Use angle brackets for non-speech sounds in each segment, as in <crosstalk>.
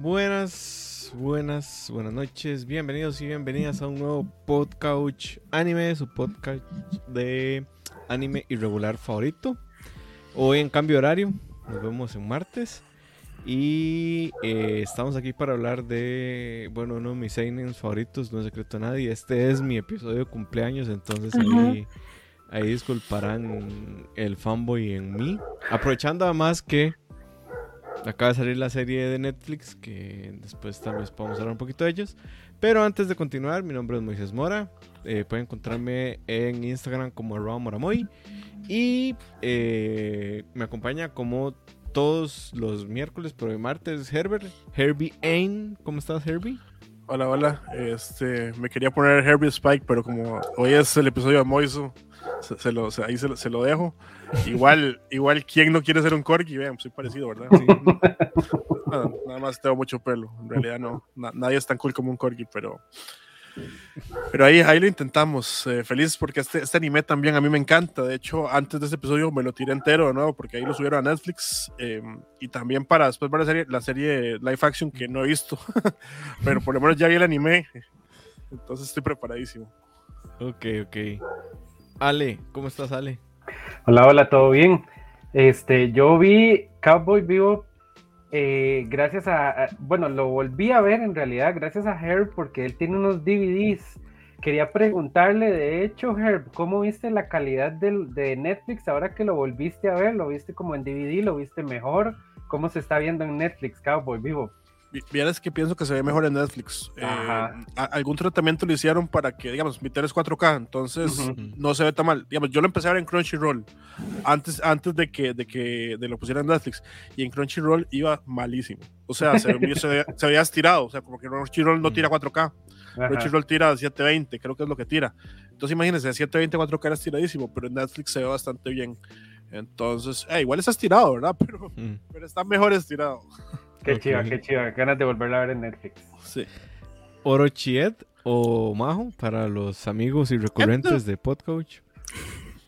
Buenas, buenas, buenas noches, bienvenidos y bienvenidas a un nuevo podcast anime, su podcast de anime irregular favorito. Hoy en cambio horario, nos vemos en martes. Y eh, estamos aquí para hablar de, bueno, uno de mis seinens favoritos, no es secreto a nadie. Este es mi episodio de cumpleaños, entonces ahí, ahí disculparán el fanboy en mí. Aprovechando además que acaba de salir la serie de Netflix, que después tal vez podamos hablar un poquito de ellos. Pero antes de continuar, mi nombre es Moisés Mora. Eh, pueden encontrarme en Instagram como arroba moramoy. Y eh, me acompaña como todos los miércoles, pero el martes, Herbert, Herbie Ain. ¿Cómo estás, Herbie? Hola, hola. Este, me quería poner Herbie Spike, pero como hoy es el episodio de Moiso, se, lo, ahí se, lo dejo. Igual, igual, ¿quién no quiere ser un corgi? Vean, soy parecido, ¿verdad? <laughs> nada, más tengo mucho pelo. En realidad no, nadie es tan cool como un corgi, pero pero ahí, ahí lo intentamos. Eh, feliz porque este, este anime también a mí me encanta. De hecho, antes de este episodio me lo tiré entero de nuevo porque ahí lo subieron a Netflix. Em, y también para después ver la serie, la serie live action que no he visto. <laughs> Pero por lo menos ya vi el anime. Entonces estoy preparadísimo. Ok, ok. Ale, ¿cómo estás, Ale? Hola, hola, ¿todo bien? Este, yo vi Cowboy Vivo eh, gracias a, bueno, lo volví a ver en realidad gracias a Herb porque él tiene unos DVDs. Quería preguntarle, de hecho, Herb, ¿cómo viste la calidad de Netflix ahora que lo volviste a ver? ¿Lo viste como en DVD? ¿Lo viste mejor? ¿Cómo se está viendo en Netflix, Cowboy Vivo? Vieras que pienso que se ve mejor en Netflix. Eh, algún tratamiento lo hicieron para que, digamos, mi tele es 4K, entonces no se ve tan mal. Digamos, yo lo empecé a ver en Crunchyroll antes, antes de que, de que de lo pusieran en Netflix y en Crunchyroll iba malísimo. O sea, se, se, había estirado, o sea, como que Crunchyroll no tira 4K. Crunchyroll tira 720, creo que es lo que tira. Entonces imagínense, 720 4K era estiradísimo, pero en Netflix se ve bastante bien. Entonces, eh, igual está estirado, ¿verdad? <laughs> Pero, pero está mejor estirado. Qué chiva, qué chiva. Ganas de volverla a ver en Netflix. Sí. Orochiet o Majo para los amigos y recurrentes de Podcoach.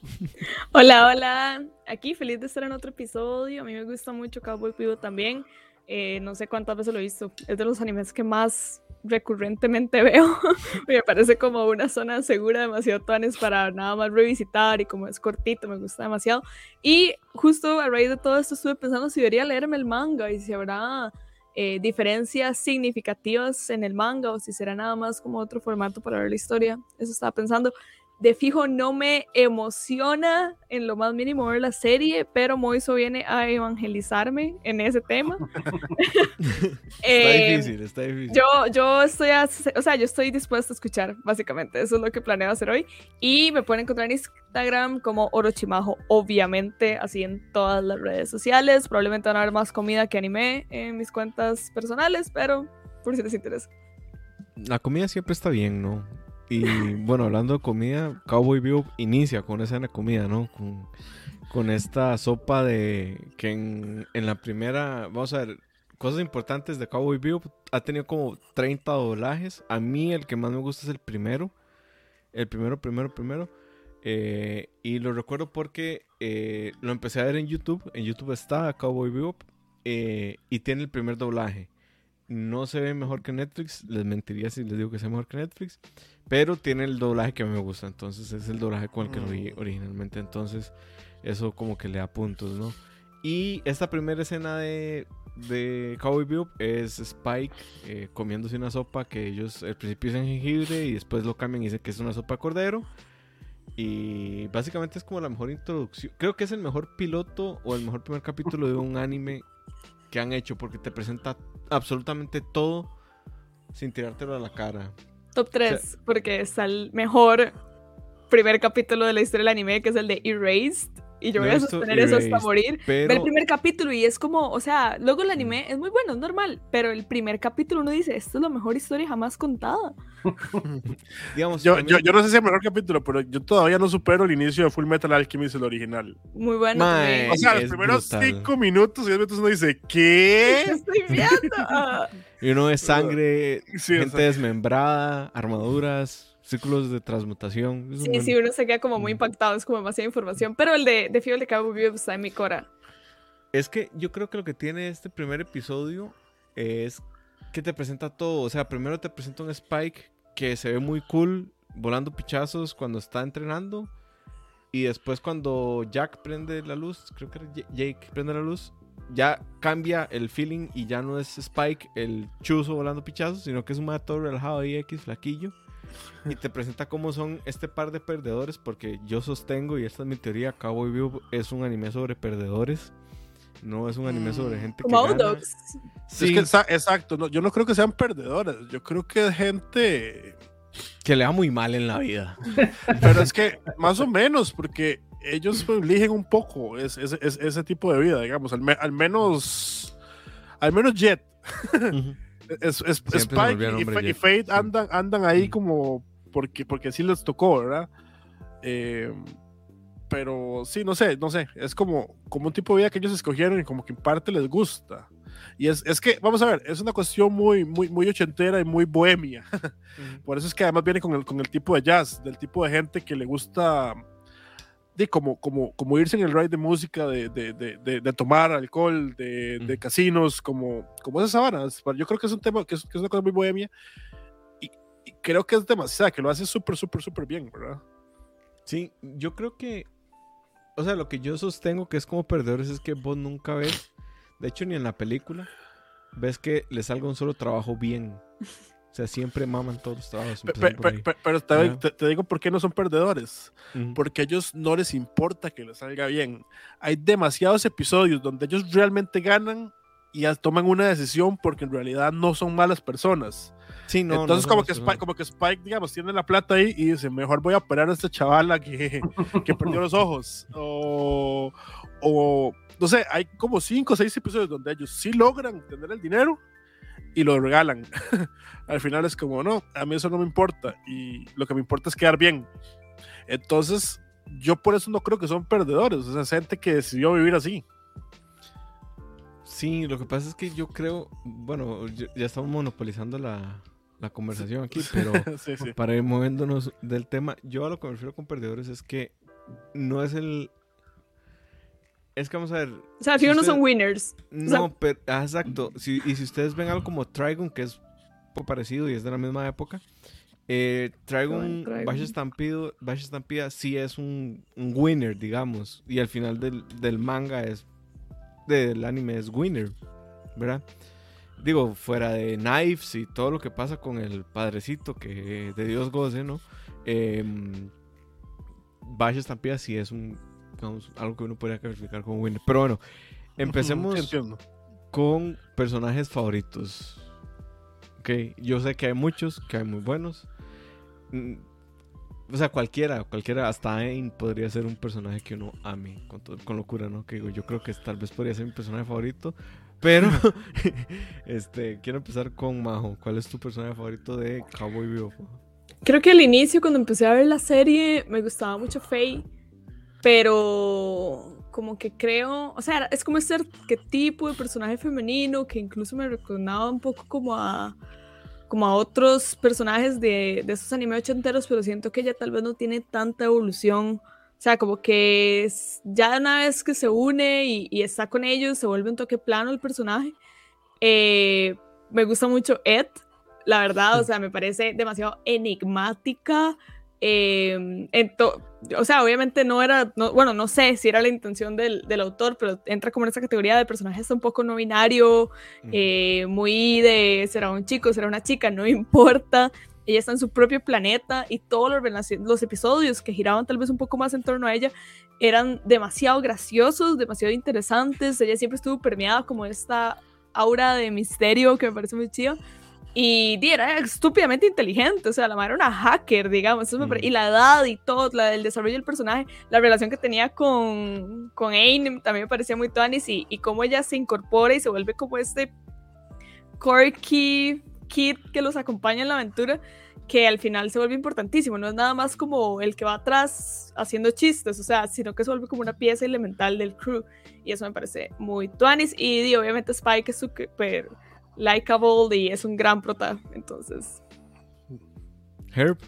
<laughs> Hola, hola. Aquí feliz de estar en otro episodio. A mí me gusta mucho Cowboy Vivo también. Eh, no sé cuántas veces lo he visto. Es de los animes que más recurrentemente veo. <laughs> me parece como una zona segura, demasiado tanes para nada más revisitar y como es cortito, me gusta demasiado. Y justo a raíz de todo esto estuve pensando si debería leerme el manga y si habrá eh, diferencias significativas en el manga o si será nada más como otro formato para ver la historia. Eso estaba pensando de fijo no me emociona en lo más mínimo ver la serie, pero Moiso viene a evangelizarme en ese tema. <laughs> está eh, difícil, está difícil. Yo, yo estoy, o sea, yo estoy dispuesto a escuchar, básicamente, eso es lo que planeo hacer hoy. Y me pueden encontrar en Instagram como Orochimajo, obviamente, así en todas las redes sociales. Probablemente van a haber más comida que anime en mis cuentas personales, pero por si les interesa. La comida siempre está bien, ¿no? Y bueno, hablando de comida, Cowboy Vivo inicia con esa comida, ¿no? Con, esta sopa de que en, la primera, vamos a ver, cosas importantes de Cowboy Vivo, ha tenido como 30 doblajes. A mí el que más me gusta es el primero. El primero, primero, primero. Eh, y lo recuerdo porque eh, lo empecé a ver en YouTube. En YouTube está Cowboy Vivo eh, y tiene el primer doblaje no se ve mejor que Netflix. Les mentiría si les digo que sea mejor que Netflix. Pero tiene el doblaje que me gusta. Entonces es el doblaje con el que lo vi mm. originalmente. Entonces eso como que le da puntos, ¿no? Y esta primera escena de, de Cowboy View es Spike eh, comiéndose una sopa que ellos al principio dicen jengibre y después lo cambian y dicen que es una sopa de cordero. Y básicamente es como la mejor introducción. Creo que es el mejor piloto o el mejor primer capítulo de un anime que han hecho porque te presenta absolutamente todo sin tirártelo a la cara. Top 3, porque es el mejor primer capítulo de la historia del anime, que es el de Erased. Y yo voy a sostener eso hasta morir. Ver el primer capítulo y es como, o sea, luego el anime es muy bueno, es normal, pero el primer capítulo uno dice, esto es la mejor historia jamás contada. <laughs> Digamos, yo, yo, yo, no sé si es el mejor capítulo, pero yo todavía no supero el inicio de Full Metal Alchemist, el original. Muy bueno. o sea, los primeros 5 minutos y minutos uno dice, ¿qué? <laughs> estoy viendo? y uno ve sangre, gente desmembrada, armaduras círculos de transmutación. Sí, sí, uno se queda como muy impactado, es como demasiada información. Pero el de, de Fiebre de Cabo Vivo en mi cora. Es que yo creo que lo que tiene este primer episodio es que te presenta todo. O sea, primero te presenta un Spike que se ve muy cool volando pichazos cuando está entrenando. Y después cuando Jack prende la luz, creo que Jake prende la luz, ya cambia el feeling y ya no es Spike el chuzo volando pichazos, sino que es un mato relajado y X flaquillo. Y te presenta cómo son este par de perdedores, porque yo sostengo, y esta es mi teoría, Cowboy View es un anime sobre perdedores. No es un anime sobre mm. gente que gana. Sí. Es que, exacto, yo no creo que sean perdedores, yo creo que es gente que le va muy mal en la vida. <laughs> Pero es que más o menos, porque ellos pues, eligen un poco ese, ese, tipo de vida, digamos, al, menos al menos Jet. Es, Spike y, Fate andan, andan ahí como porque, porque sí les tocó, ¿verdad? Eh, pero sí, no sé, no sé, es como, como un tipo de vida que ellos escogieron y como que en parte les gusta. Y es, es que, vamos a ver, es una cuestión muy, muy, muy ochentera y muy bohemia. <laughs> Por eso es que además viene con el, con el tipo de jazz, del tipo de gente que le gusta de como, como, como irse en el ride de música, de, de, de, de tomar alcohol, de, casinos, como, como esas sabanas. Yo creo que es un tema, que es, que es una cosa muy bohemia. Y, creo que es demasiado, que lo hace súper, súper, súper bien, ¿verdad? Sí, yo creo que o sea, lo que yo sostengo que es como perdedores es que vos nunca ves, de hecho ni en la película, ves que les salga un solo trabajo bien. <laughs> Sea, siempre maman todos los trabajos. Pero, te, digo por qué no son perdedores. Porque a ellos no les importa que les salga bien. Hay demasiados episodios donde ellos realmente ganan y toman una decisión porque en realidad no son malas personas. Sí, no, Entonces, como, que Spike, como que Spike, digamos, tiene la plata ahí y dice: Mejor voy a operar a esta chavala que, <laughs> que perdió los ojos. O, o, no sé, hay como cinco o seis episodios donde ellos sí logran tener el dinero y lo regalan. <laughs> Al final es como: No, a mí eso no me importa. Y lo que me importa es quedar bien. Entonces, yo por eso no creo que son perdedores. O sea, gente que decidió vivir así. Sí, lo que pasa es que yo creo, bueno, ya estamos monopolizando la, conversación aquí, pero <laughs> para ir moviéndonos del tema, yo a lo que me refiero con perdedores es que no es el... Es que vamos a ver... O sea, si no son winners. No, pero... Ah, exacto. y si ustedes ven algo como Trigon, que es parecido y es de la misma época, eh, Trigon, Bash Stampede, Bash Stampede sí es un, winner, digamos, y al final del, del manga es del anime es Winner, ¿verdad? Digo, fuera de Knives y todo lo que pasa con el padrecito que de Dios goce, ¿no? Eh, Bash Estampida sí es un, algo que uno podría calificar como Winner. Pero bueno, empecemos con personajes favoritos. Ok, yo sé que hay muchos, que hay muy buenos. Mm, o sea, cualquiera, cualquiera, hasta Ain podría ser un personaje que uno ame con, con locura, ¿no? Que digo, yo creo que tal vez podría ser mi personaje favorito. Pero, <laughs> este, quiero empezar con Majo. ¿Cuál es tu personaje favorito de Cowboy Vivo? Creo que al inicio, cuando empecé a ver la serie, me gustaba mucho Faye. Pero como que creo, o sea, es como este tipo de personaje femenino que incluso me recordaba un poco como a como a otros personajes de, de esos anime ochenteros, pero siento que ella tal vez no tiene tanta evolución. O sea, como que ya una vez que se une y, está con ellos, se vuelve un toque plano el personaje. Eh, me gusta mucho Ed, la verdad, o sea, me parece demasiado enigmática. Eh, o sea, obviamente no era, bueno, no sé si era la intención del, del, autor, pero entra como en esa categoría de personajes un poco no binario, eh, muy de será un chico, será una chica, no <laughs> importa. Ella está en su propio planeta y todos los, los episodios que giraban tal vez un poco más en torno a ella eran demasiado graciosos, demasiado interesantes. Ella siempre estuvo permeada como esta aura de misterio que me parece muy chido. Y era estúpidamente inteligente, o sea, la madre era una hacker, digamos, y la edad y todo, la del desarrollo del personaje, la relación que tenía con, con Aine también me parecía muy tuanis y, y cómo ella se incorpora y se vuelve como este quirky kid que los acompaña en la aventura, que al final se vuelve importantísimo, no es nada más como el que va atrás haciendo chistes, o sea, sino que se vuelve como una pieza elemental del crew, y eso me parece muy tuanis, y, obviamente Spike es súper likeable y es un gran prota. Entonces. Herb.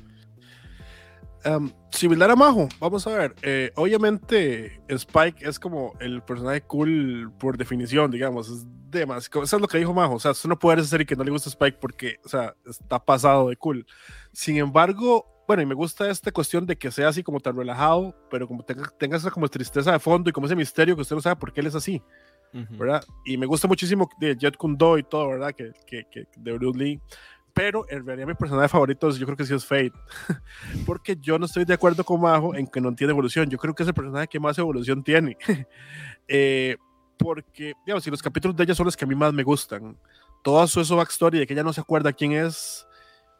Um, similar a Majo, vamos a ver. Eh, obviamente, Spike es como el personaje cool por definición, digamos. Es demasiado. Eso es lo que dijo Majo. O sea, no puede ser y que no le gusta Spike porque, o sea, está pasado de cool. Sin embargo, bueno, y me gusta esta cuestión de que sea así como tan relajado, pero como tenga, tenga esa como tristeza de fondo y como ese misterio que usted no sabe por qué él es así, ¿verdad? Y me gusta muchísimo de Jet Kundo y todo, ¿verdad? Que, que, que de Bruce Lee. Pero en realidad mi personaje favorito yo creo que sí es Fate, <laughs> porque yo no estoy de acuerdo con Majo en que no tiene evolución, yo creo que es el personaje que más evolución tiene, <laughs> eh, porque, digamos, si los capítulos de ella son los que a mí más me gustan, todo su eso backstory de que ella no se acuerda quién es,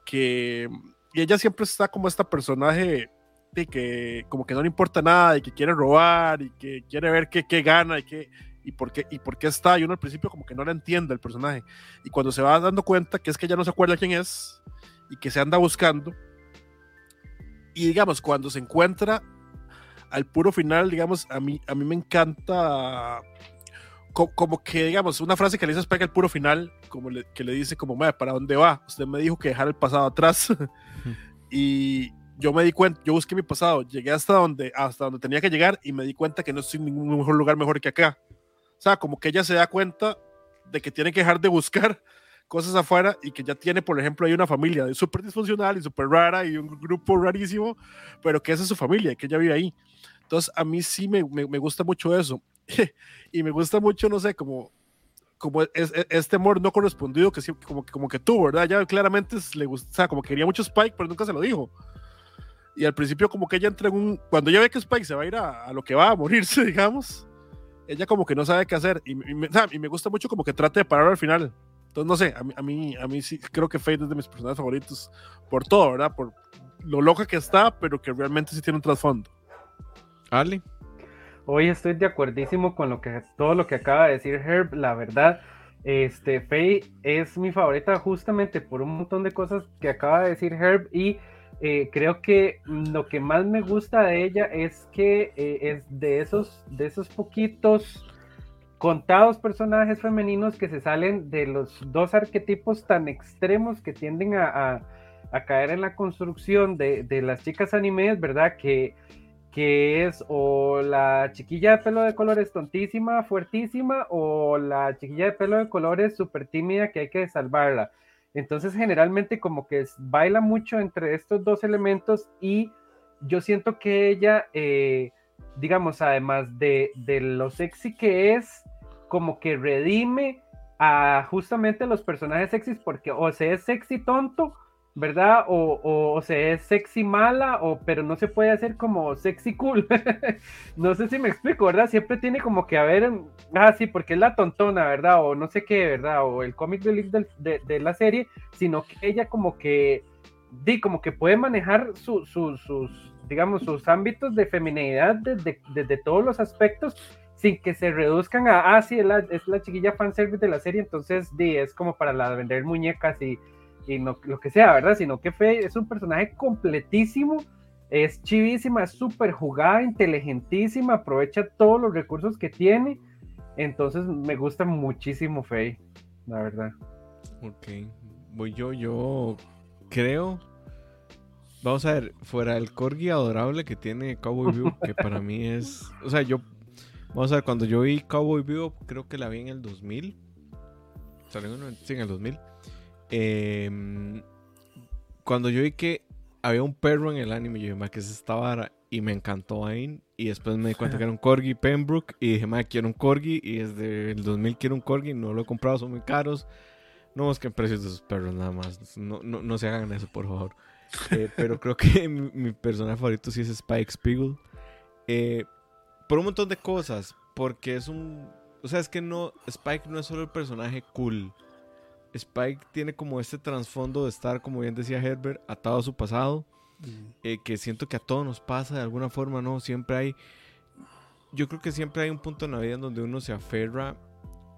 que, y ella siempre está como esta personaje de que como que no le importa nada y que quiere robar y que quiere ver qué, qué gana y que y por qué, y por qué está. Y uno al principio como que no le entiende el personaje. Y cuando se va dando cuenta que es que ya no se acuerda quién es y que se anda buscando. Y digamos, cuando se encuentra al puro final, digamos, a mí, a mí me encanta como, que, digamos, una frase que le dice Spike al puro final, como que le dice como, ¿para dónde va? Usted me dijo que dejar el pasado atrás. <laughs> y yo me di cuenta, yo busqué mi pasado, llegué hasta donde, hasta donde tenía que llegar y me di cuenta que no estoy en ningún mejor lugar mejor que acá. Sea, como que ella se da cuenta de que tiene que dejar de buscar <laughs> cosas afuera y que ya tiene, por ejemplo, hay una familia súper disfuncional y súper rara y un grupo rarísimo, pero que esa es su familia, que ella vive ahí. Entonces, a mí sí me, me, gusta mucho eso. <laughs> y me gusta mucho, no sé, como, como es, es, este amor no correspondido que como, como que tú, ¿verdad? Ya claramente le gusta, como quería mucho Spike, pero nunca se lo dijo. Y al principio como que ella entra en un, cuando ella ve que Spike se va a ir a, a lo que va a morirse, <laughs> digamos, ella como que no sabe qué hacer y, me, y, me, gusta mucho como que trate de parar al final. Entonces, no sé, a mí, a mí, a mí sí creo que Fate es de mis personajes favoritos por todo, ¿verdad? Por lo loca que está, pero que realmente sí tiene un trasfondo. Ali. Hoy estoy de acuerdísimo con lo que, todo lo que acaba de decir Herb, la verdad. Este, Faye es mi favorita justamente por un montón de cosas que acaba de decir Herb y eh, creo que lo que más me gusta de ella es que eh, es de esos, de esos poquitos contados personajes femeninos que se salen de los dos arquetipos tan extremos que tienden a, caer en la construcción de, las chicas animes, ¿verdad? Que, que es o la chiquilla de pelo de colores tontísima, fuertísima, o la chiquilla de pelo de colores súper tímida que hay que salvarla. Entonces generalmente como que baila mucho entre estos dos elementos y yo siento que ella, eh, digamos, además de, de, lo sexy que es, como que redime a justamente los personajes sexys porque o se es sexy tonto ¿verdad? O, o, se es sexy mala, o, pero no se puede hacer como sexy cool. <laughs> no sé si me explico, ¿verdad? Siempre tiene como que haber, ah, sí, porque es la tontona, ¿verdad? O no sé qué, ¿verdad? O el cómic de, la serie, sino que ella como que, di, como que puede manejar su, sus, digamos, sus ámbitos de feminidad desde, desde todos los aspectos sin que se reduzcan a, ah, sí, es la, es la chiquilla fanservice de la serie, entonces, di, es como para la vender muñecas y y no, lo que sea, ¿verdad? Sino que Faye es un personaje completísimo, es chivísima, es súper jugada, inteligentísima, aprovecha todos los recursos que tiene. Entonces me gusta muchísimo Faye, la verdad. Ok, voy yo, yo creo. Vamos a ver, fuera el corgi adorable que tiene Cowboy View, <laughs> que para mí es. O sea, yo. Vamos a ver, cuando yo vi Cowboy View, creo que la vi en el 2000. Salió en el 2000. Em, cuando yo vi que había un perro en el anime, yo dije, ma, que es esta vara? Y me encantó ahí. Y después me di cuenta que era un corgi Pembroke. Y dije, ma, quiero un corgi. Y desde el 2000 quiero un corgi. No lo he comprado, son muy caros. No busquen precios de esos perros nada más. No, no, no se hagan eso, por favor. Eh, <laughs> pero creo que <laughs> mi, personaje favorito sí es Spike Spiegel. Eh, por un montón de cosas. Porque es un. O sea, es que no. Spike no es solo el personaje cool. Spike tiene como este trasfondo de estar, como bien decía Herbert, atado a su pasado, eh, que siento que a todos nos pasa de alguna forma, ¿no? Siempre hay, yo creo que siempre hay un punto en la vida en donde uno se aferra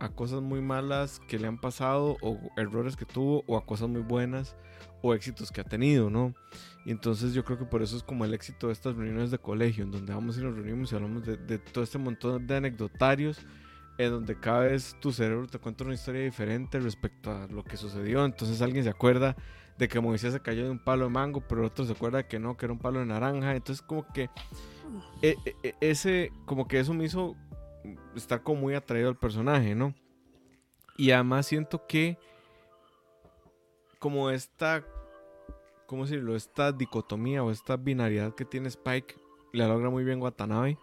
a cosas muy malas que le han pasado o errores que tuvo o a cosas muy buenas o éxitos que ha tenido, ¿no? Y entonces yo creo que por eso es como el éxito de estas reuniones de colegio, en donde vamos y nos reunimos y hablamos de, de todo este montón de anecdotarios donde cada vez tu cerebro te cuenta una historia diferente respecto a lo que sucedió. Entonces alguien se acuerda de que Moisés se cayó de un palo de mango, pero otro se acuerda que no, que era un palo de naranja. Entonces como que e, e, e, ese, como que eso me hizo estar como muy atraído al personaje, ¿no? Y además siento que como esta, ¿cómo decirlo? Esta dicotomía o esta binariedad que tiene Spike la logra muy bien Watanabe.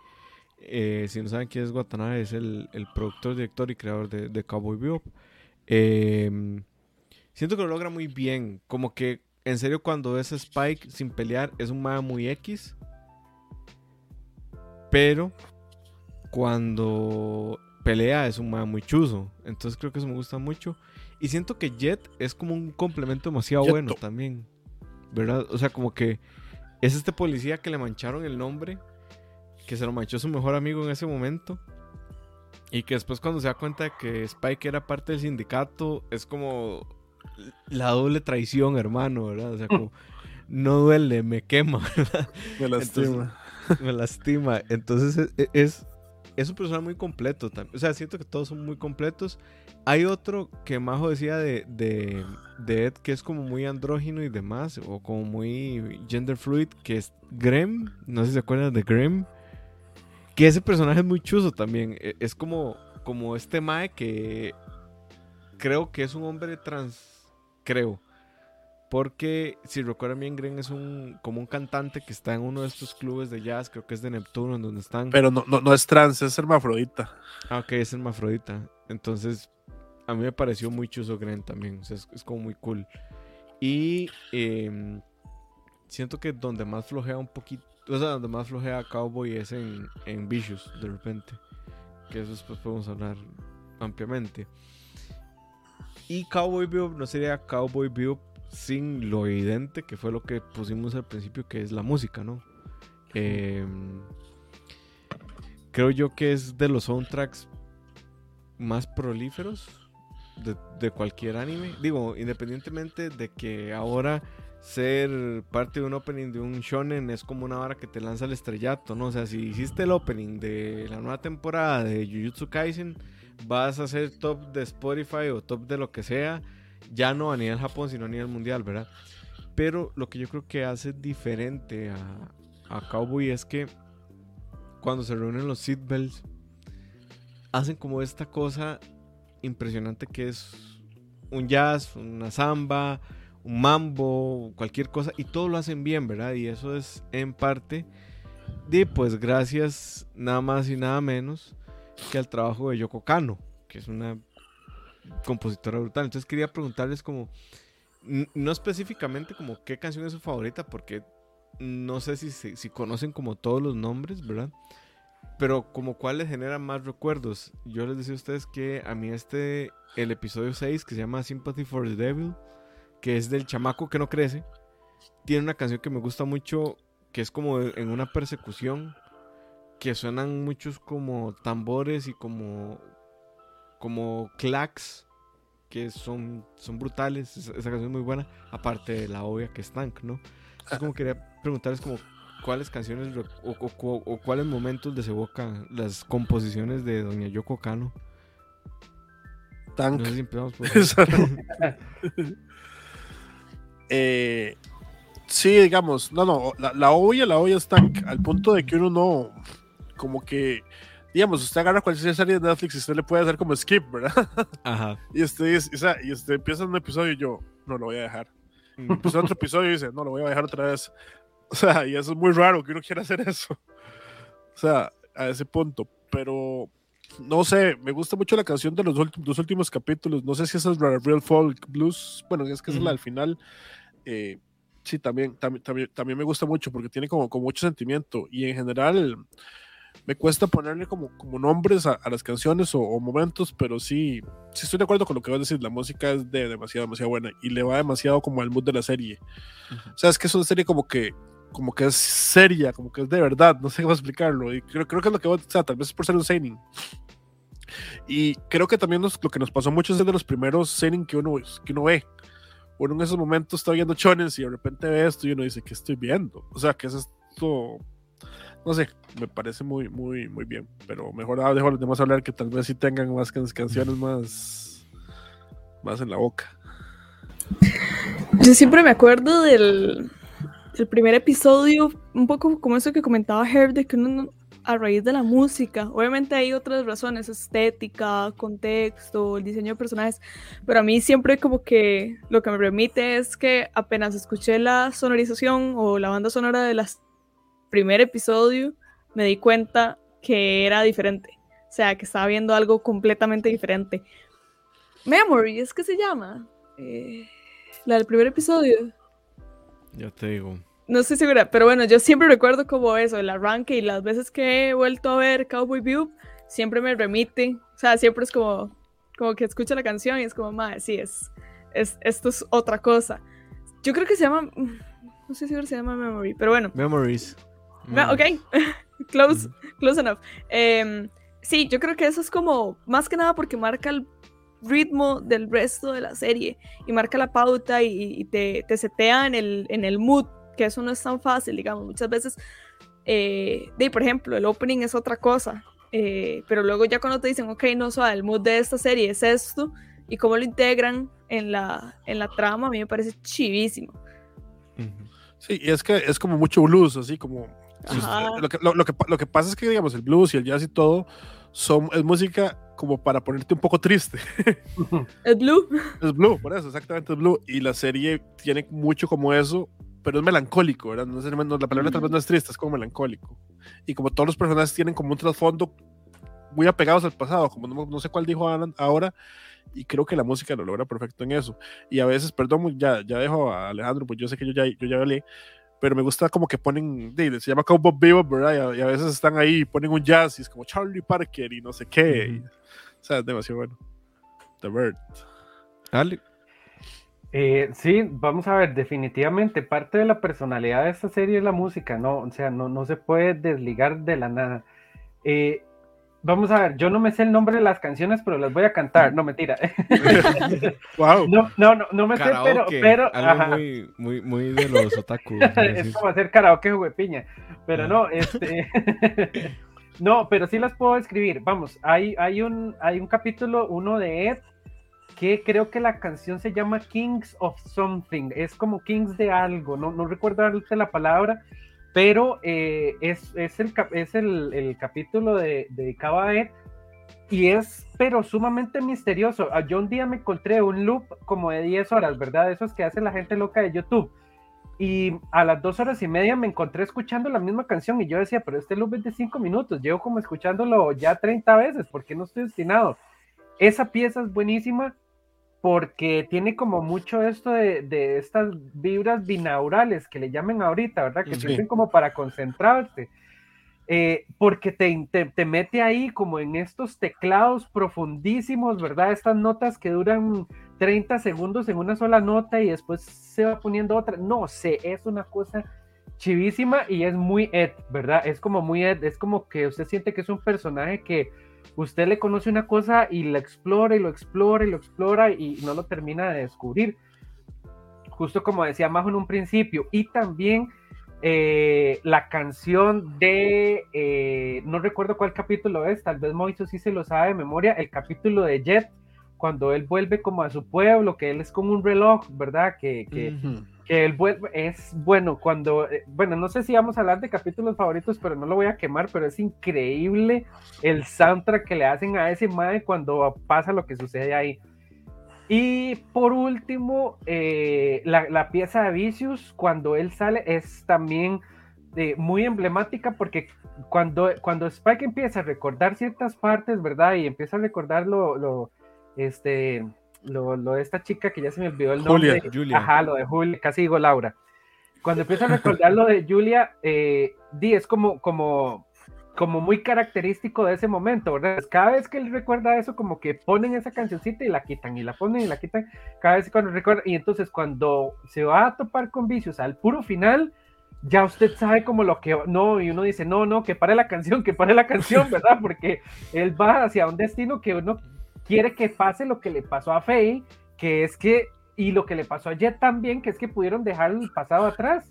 Eh, si no saben quién es Watanabe, es el, productor, director y creador de, Cowboy Bebop. Em, siento que lo logra muy bien. Como que, en serio, cuando ves Spike sin pelear, es un manga muy X. Pero cuando pelea es un manga muy chuzo. Entonces creo que eso me gusta mucho. Y siento que Jet es como un complemento demasiado bueno también. ¿Verdad? O sea, como que es este policía que le mancharon el nombre que se lo manchó su mejor amigo en ese momento. Y que después cuando se da cuenta de que Spike era parte del sindicato, es como la doble traición, hermano, ¿verdad? O sea, como <laughs> no duele, me quema, <laughs> Me lastima. me lastima. Entonces e, e, es, es, un personaje muy completo también. O sea, siento que todos son muy completos. Hay otro que Majo decía de, de, de Ed que es como muy andrógino y demás, o como muy gender fluid, que es Grem. No sé si se acuerdan de Grem. Que ese personaje es muy chuzo también. E, es como, como este Mae que creo que es un hombre trans. Creo. Porque si recuerdan bien, Gren es un como un cantante que está en uno de estos clubes de jazz, creo que es de Neptuno, en donde están. Pero no, no, es trans, es hermafrodita. Ah, ok, es hermafrodita. Entonces, a mí me pareció muy chuzo Gren también. O sea, es, como muy cool. Y em, siento que donde más flojea un poquito o sea, donde más flojea Cowboy es en, en Vicious, de repente. Que eso después podemos hablar ampliamente. Y Cowboy Bebop no sería Cowboy Bebop sin lo evidente que fue lo que pusimos al principio, que es la música, ¿no? Em, creo yo que es de los soundtracks más prolíferos de, de, cualquier anime. Digo, independientemente de que ahora ser parte de un opening de un shonen es como una vara que te lanza el estrellato, ¿no? O sea, si hiciste el opening de la nueva temporada de Jujutsu Kaisen, vas a ser top de Spotify o top de lo que sea, ya no a nivel Japón, sino a nivel mundial, ¿verdad? Pero lo que yo creo que hace diferente a, a Cowboy es que cuando se reúnen los seatbelts, hacen como esta cosa impresionante que es un jazz, una samba, un mambo, cualquier cosa, y todo lo hacen bien, ¿verdad? Y eso es en parte de, pues, gracias nada más y nada menos que al trabajo de Yoko Kano, que es una compositora brutal. Entonces quería preguntarles como, no específicamente como qué canción es su favorita, porque no sé si, si, conocen como todos los nombres, ¿verdad? Pero como cuál les genera más recuerdos. Yo les decía a ustedes que a mí este, el episodio 6, que se llama Sympathy for the Devil, que es del chamaco que no crece. Tiene una canción que me gusta mucho, que es como en una persecución, que suenan muchos como tambores y como, como clacks, que son, son brutales. Esa, canción es muy buena, aparte de la obvia que es Tank, ¿no? Entonces como quería preguntarles como cuáles canciones o, cuáles momentos les evocan las composiciones de Doña Yoko Kano. Tank. <laughs> <laughs> Eh, sí, digamos, no, no, la, la olla, la olla está al punto de que uno no, como que, digamos, usted agarra cualquier serie de Netflix y usted le puede hacer como skip, ¿verdad? <laughs> Ajá. y usted, y usted empieza un episodio y yo, no lo voy a dejar. Y empieza otro episodio y dice, no lo voy a dejar otra vez. O sea, y eso es muy raro que uno quiera hacer eso. O sea, a ese punto. Pero no sé, me gusta mucho la canción de los dos últimos capítulos. No sé si esa es la Real Folk Blues. Bueno, es que es la del final. Eh, sí, también, también, también, me gusta mucho porque tiene como, como mucho sentimiento y en general me cuesta ponerle como, como nombres a, las canciones o, momentos, pero sí, sí estoy de acuerdo con lo que vas a decir, la música es de demasiado, demasiado buena y le va demasiado como al mood de la serie. O sea, es que es una serie como que como que es seria, como que es de verdad, no sé cómo explicarlo, y creo, creo que es lo que a sea, tal vez es por ser un seinen. Y creo que también lo que nos pasó mucho es de los primeros seinen que uno, que uno ve, uno en esos momentos está viendo chones y de repente ve esto y uno dice, ¿qué estoy viendo? O sea, ¿qué es esto? no sé, me parece muy, muy, muy bien. Pero mejor dejo a los demás hablar que tal vez sí tengan más canciones más, más en la boca. Yo siempre me acuerdo del, del primer episodio, un poco como eso que comentaba Herb, de que uno a raíz de la música. Obviamente hay otras razones, estética, contexto, el diseño de personajes, pero a mí siempre como que lo que me remite es que apenas escuché la sonorización o la banda sonora del primer episodio, me di cuenta que era diferente. O sea, que estaba viendo algo completamente diferente. Memory, es que se llama. Eh, la del primer episodio. Ya te digo. No estoy segura, pero bueno, yo siempre recuerdo como eso, el arranque y las veces que he vuelto a ver Cowboy View, siempre me remite, o sea, siempre es como, como que escucho la canción y es como, madre, sí, es, es, esto es otra cosa. Yo creo que se llama, no sé si se llama Memory, pero bueno. Memories. Ok, <laughs> close, close enough. Em, sí, yo creo que eso es como, más que nada porque marca el ritmo del resto de la serie y marca la pauta y, te, te setea en el, en el mood que eso no es tan fácil, digamos, muchas veces, eh, de, por ejemplo, el opening es otra cosa, eh, pero luego ya cuando te dicen, ok, no, so, el mood de esta serie es esto, y cómo lo integran en la, en la trama, a mí me parece chivísimo. Sí, y es que es como mucho blues, así como... Lo que, lo, que, lo que pasa es que, digamos, el blues y el jazz y todo son, es música como para ponerte un poco triste. ¿Es blue? Es blue, por eso, exactamente es blue. Y la serie tiene mucho como eso, pero es melancólico, ¿verdad? No es, la palabra tal vez no es triste, es como melancólico. Y como todos los personajes tienen como un trasfondo muy apegados al pasado, como no, sé cuál dijo ahora, y creo que la música lo logra perfecto en eso. Y a veces, perdón, ya, ya dejo a Alejandro, pues yo sé que yo ya, yo ya hablé, pero me gusta como que ponen, se llama Cowboy Bebop, ¿verdad? Y a, veces están ahí y ponen un jazz y es como Charlie Parker y no sé qué. o sea, es demasiado bueno. The Bird. Ale, eh, sí, vamos a ver, definitivamente parte de la personalidad de esta serie es la música, ¿no? O sea, no, no se puede desligar de la nada. Eh, vamos a ver, yo no me sé el nombre de las canciones, pero las voy a cantar, no mentira. <laughs> wow. No, no, no, no me sé, pero... pero algo muy, muy, muy de los otaku. <laughs> es como hacer karaoke piña, pero no, este... <laughs> no, pero sí las puedo escribir. Vamos, hay, hay, un, hay un capítulo, uno de Ed, que creo que la canción se llama Kings of Something, es como Kings de algo, no, no recuerdo la palabra, pero eh, es, es, el, es el, el capítulo de, de Ed y es pero sumamente misterioso. Yo un día me encontré un loop como de 10 horas, ¿verdad? Esos que hace la gente loca de YouTube. Y a las dos horas y media me encontré escuchando la misma canción y yo decía, pero este loop es de 5 minutos, llevo como escuchándolo ya 30 veces, ¿por qué no estoy destinado? Esa pieza es buenísima porque tiene como mucho esto de, estas vibras binaurales que le llamen ahorita, ¿verdad? Que sirven como para concentrarse. Eh, porque te, te, mete ahí como en estos teclados profundísimos, ¿verdad? Estas notas que duran 30 segundos en una sola nota y después se va poniendo otra. No sé, es una cosa chivísima y es muy Ed, ¿verdad? Es como muy Ed, es como que usted siente que es un personaje que usted le conoce una cosa y la explora y lo explora y lo explora y no lo termina de descubrir. Justo como decía Majo en un principio. Y también eh, la canción de, eh, no recuerdo cuál capítulo es, tal vez Moiso sí se lo sabe de memoria, el capítulo de Jet, cuando él vuelve como a su pueblo, que él es como un reloj, ¿verdad? Que, que, que él vuelve, es bueno, cuando, eh, bueno, no sé si vamos a hablar de capítulos favoritos, pero no lo voy a quemar, pero es increíble el soundtrack que le hacen a ese mae cuando pasa lo que sucede ahí. Y por último, eh, la, pieza de Vicious, cuando él sale, es también eh, muy emblemática porque cuando, cuando Spike empieza a recordar ciertas partes, ¿verdad? Y empieza a recordar lo, lo este, lo, lo, de esta chica que ya se me olvidó el nombre. Julia, Ajá, lo de Julia, casi digo Laura. Cuando empiezo a recordar lo de Julia, eh, di, es como, como, como muy característico de ese momento, ¿verdad? Cada vez que él recuerda eso, como que ponen esa cancioncita y la quitan, y la ponen y la quitan, cada vez cuando recuerda, y entonces cuando se va a topar con vicios al puro final, ya usted sabe como lo que no, y uno dice, no, no, que pare la canción, que pare la canción, <laughs> ¿verdad? Porque él va hacia un destino que uno quiere que pase lo que le pasó a Faye, que es que, y lo que le pasó a Jet también, que es que pudieron dejar el pasado atrás.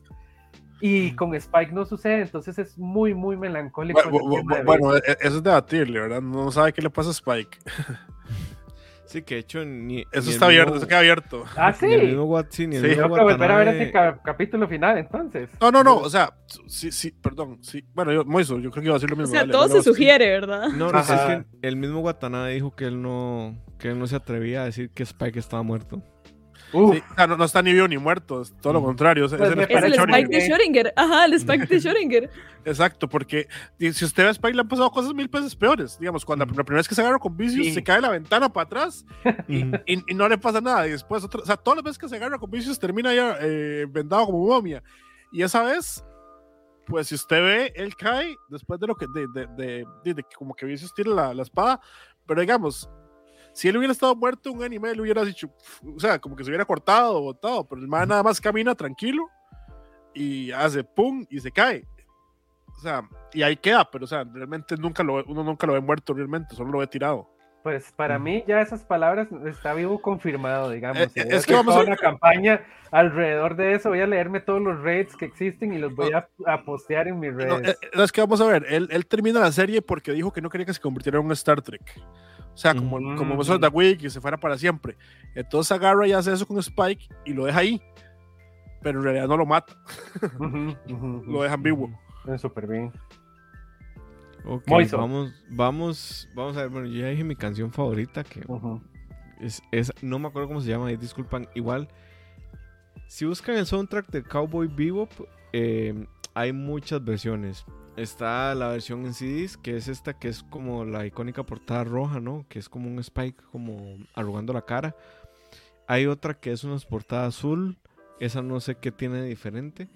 y con Spike no sucede, entonces es muy, muy melancólico. Bueno, e, eso es debatible, ¿verdad? No sabe qué le pasa a Spike. <laughs> Sí, que de hecho ni. Eso está abierto, eso queda abierto. Ah, sí. el mismo sí, ni sí. Tengo que volver a ver ese capítulo final, entonces. No, no, no, o sea, sí, sí, perdón. Sí. Bueno, yo, Moiso, yo creo que iba a decir lo mismo. O sea, todo se sugiere, ¿verdad? No, no, es que el mismo Watanabe dijo que él no, que él no se atrevía a decir que Spike estaba muerto. Uh. no, está ni vivo ni muerto, es todo lo contrario. Es, pues el, Spike de Schrödinger. Ajá, el Spike de <laughs> Schrödinger. Exacto, porque si usted ve a Spike le han pasado cosas mil veces peores. Digamos, cuando la primera vez que se agarra con vicios, se cae la ventana para atrás <laughs> y, no le pasa nada. Y después, otra, o sea, todas las veces que se agarra con vicios termina ya eh, vendado como momia. Y esa vez, pues si usted ve, él cae después de lo que, de, de, de, de como que vicios tira la, la espada. Pero digamos, si él hubiera estado muerto, un anime le hubiera dicho, o sea, como que se hubiera cortado o botado, pero el man nada más camina tranquilo y hace pum y se cae. O sea, y ahí queda, pero o sea, realmente nunca lo, uno nunca lo ve muerto realmente, solo lo ve tirado. Pues para mí ya esas palabras está vivo confirmado, digamos. Eh, es que vamos a una campaña alrededor de eso. Voy a leerme todos los raids que existen y los voy a, postear en mis redes. No, es que vamos a ver, él, él, termina la serie porque dijo que no quería que se convirtiera en un Star Trek. O sea, como, mm. como vosotros de Wii, que se fuera para siempre. Entonces agarra y hace eso con Spike y lo deja ahí. Pero en realidad no lo mata. <laughs> lo deja vivo. Es súper bien. Ok, vamos, vamos, vamos a ver. Bueno, yo ya dije mi canción favorita, que es, es, no me acuerdo cómo se llama, disculpan. Igual, si buscan el soundtrack de Cowboy Bebop, eh, hay muchas versiones. Está la versión en CDs, que es esta que es como la icónica portada roja, ¿no? Que es como un Spike como arrugando la cara. Hay otra que es una portada azul. Esa no sé qué tiene de diferente.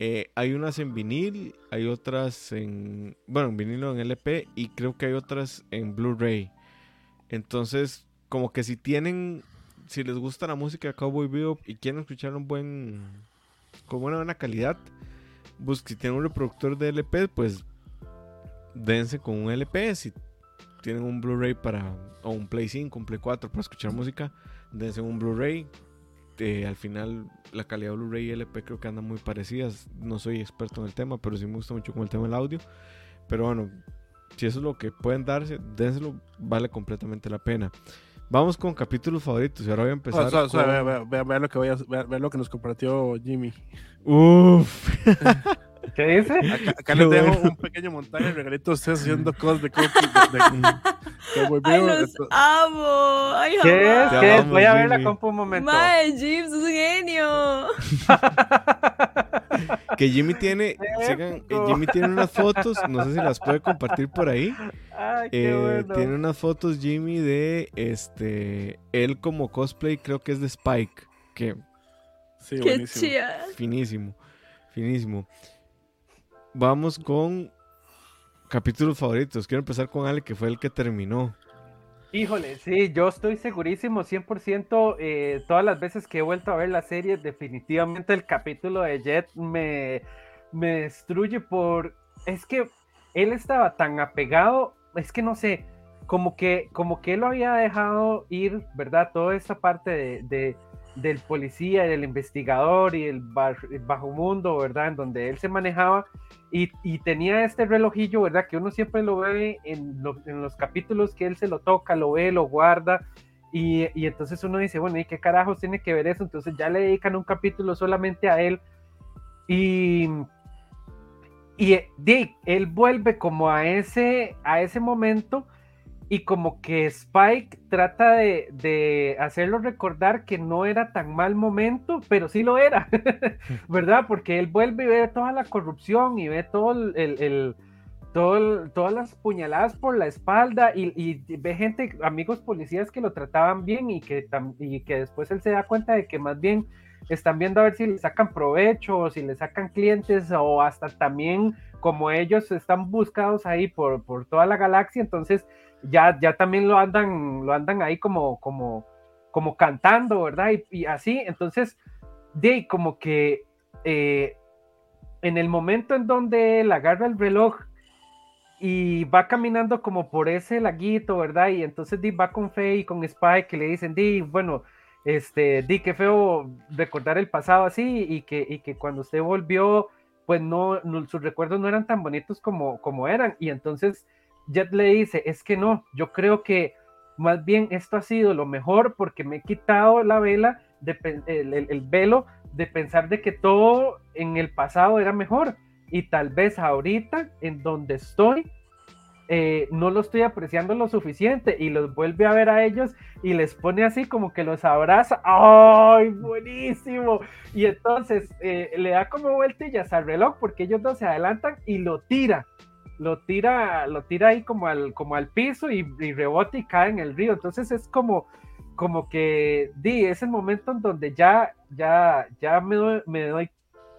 Eh, hay unas en vinil, hay otras en. Bueno, en vinil o en LP. Y creo que hay otras en Blu-ray. Entonces, como que si tienen. Si les gusta la música de Cowboy Bebop y quieren escuchar un buen. Con una buena calidad si tienen un reproductor de LP, pues dense con un LP. Si tienen un Blu-ray para, o un Play 5, un Play 4 para escuchar música, dense un Blu-ray. Eh, al final, la calidad de Blu-ray y LP creo que andan muy parecidas. No soy experto en el tema, pero sí me gusta mucho con el tema del audio. Pero bueno, si eso es lo que pueden darse, dénselo, vale completamente la pena. Vamos con capítulos favoritos y ahora voy a empezar. Vean lo que voy a, lo que nos compartió Jimmy. Uf. <laughs> ¿Qué dice? Acá, les dejo un pequeño montaje de regalitos ustedes haciendo cosas de cómo. <laughs> Ay, los amo. Ay, ¿Qué es? ¿Qué es? Voy a ver la compu un momento. Mae, Jim, es un genio. <laughs> que Jimmy tiene, sigan, Jimmy tiene unas fotos, no sé si las puede compartir por ahí. Ay, qué eh, bueno. Tiene unas fotos Jimmy de este él como cosplay, creo que es de Spike, que sí, qué chía. Finísimo, finísimo. Vamos con capítulos favoritos. Quiero empezar con Ale, que fue el que terminó. Híjole, sí, yo estoy segurísimo, 100%, eh, todas las veces que he vuelto a ver la serie, definitivamente el capítulo de Jet me, me destruye por... Es que él estaba tan apegado, es que no sé, como que, como que él lo había dejado ir, ¿verdad? Toda esa parte de, del policía y del investigador y el, bajo mundo, ¿verdad? En donde él se manejaba y, tenía este relojillo, ¿verdad? Que uno siempre lo ve en, los capítulos que él se lo toca, lo ve, lo guarda. Y, entonces uno dice, bueno, ¿y qué carajos tiene que ver eso? Entonces ya le dedican un capítulo solamente a él. Y, y Dick, él vuelve como a ese, a ese momento y como que Spike trata de, hacerlo recordar que no era tan mal momento, pero sí lo era, <laughs> ¿verdad? Porque él vuelve y ve toda la corrupción y ve todo el, todo todas las puñaladas por la espalda y, ve gente, amigos policías que lo trataban bien y que, y que después él se da cuenta de que más bien están viendo a ver si le sacan provecho o si le sacan clientes o hasta también como ellos están buscados ahí por, por toda la galaxia, entonces ya, ya también lo andan, lo andan ahí como, como, como cantando, ¿verdad? Y, así, entonces, de como que eh, en el momento en donde él agarra el reloj y va caminando como por ese laguito, ¿verdad? Y entonces di, va con Faye y con Spike que le dicen, di, bueno, este, di, qué feo recordar el pasado así y que, y que cuando usted volvió pues no, sus recuerdos no eran tan bonitos como, como eran. Y entonces Jet le dice, es que no, yo creo que más bien esto ha sido lo mejor porque me he quitado la vela, de, el, velo de pensar de que todo en el pasado era mejor. Y tal vez ahorita, en donde estoy, eh, no lo estoy apreciando lo suficiente y los vuelve a ver a ellos y les pone así como que los abraza. ¡Ay, buenísimo! Y entonces eh, le da como vueltillas al reloj porque ellos dos se adelantan y lo tira. Lo tira, lo tira ahí como al, como al piso y, rebota y cae en el río. Entonces es como, como que di, es el momento en donde ya, ya, ya me doy, me doy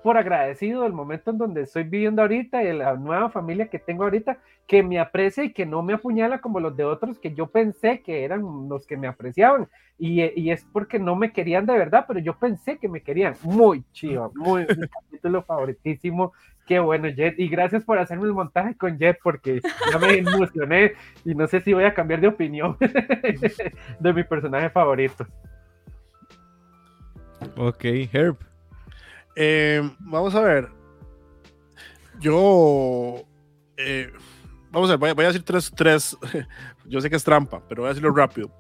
por agradecido del momento en donde estoy viviendo ahorita y la nueva familia que tengo ahorita, que me aprecia y que no me apuñala como los de otros que yo pensé que eran los que me apreciaban. Y, y es porque no me querían de verdad, pero yo pensé que me querían. Muy chido, muy, mi <laughs> capítulo favoritísimo. Qué bueno, Jet. Y gracias por hacerme el montaje con Jet, porque ya me <laughs> emocioné y no sé si voy a cambiar de opinión <laughs> de mi personaje favorito. Ok, Herb. Eh, vamos a ver. Yo. Eh, vamos a ver, voy a, decir tres, tres. <laughs> Yo sé que es trampa, pero voy a decirlo rápido.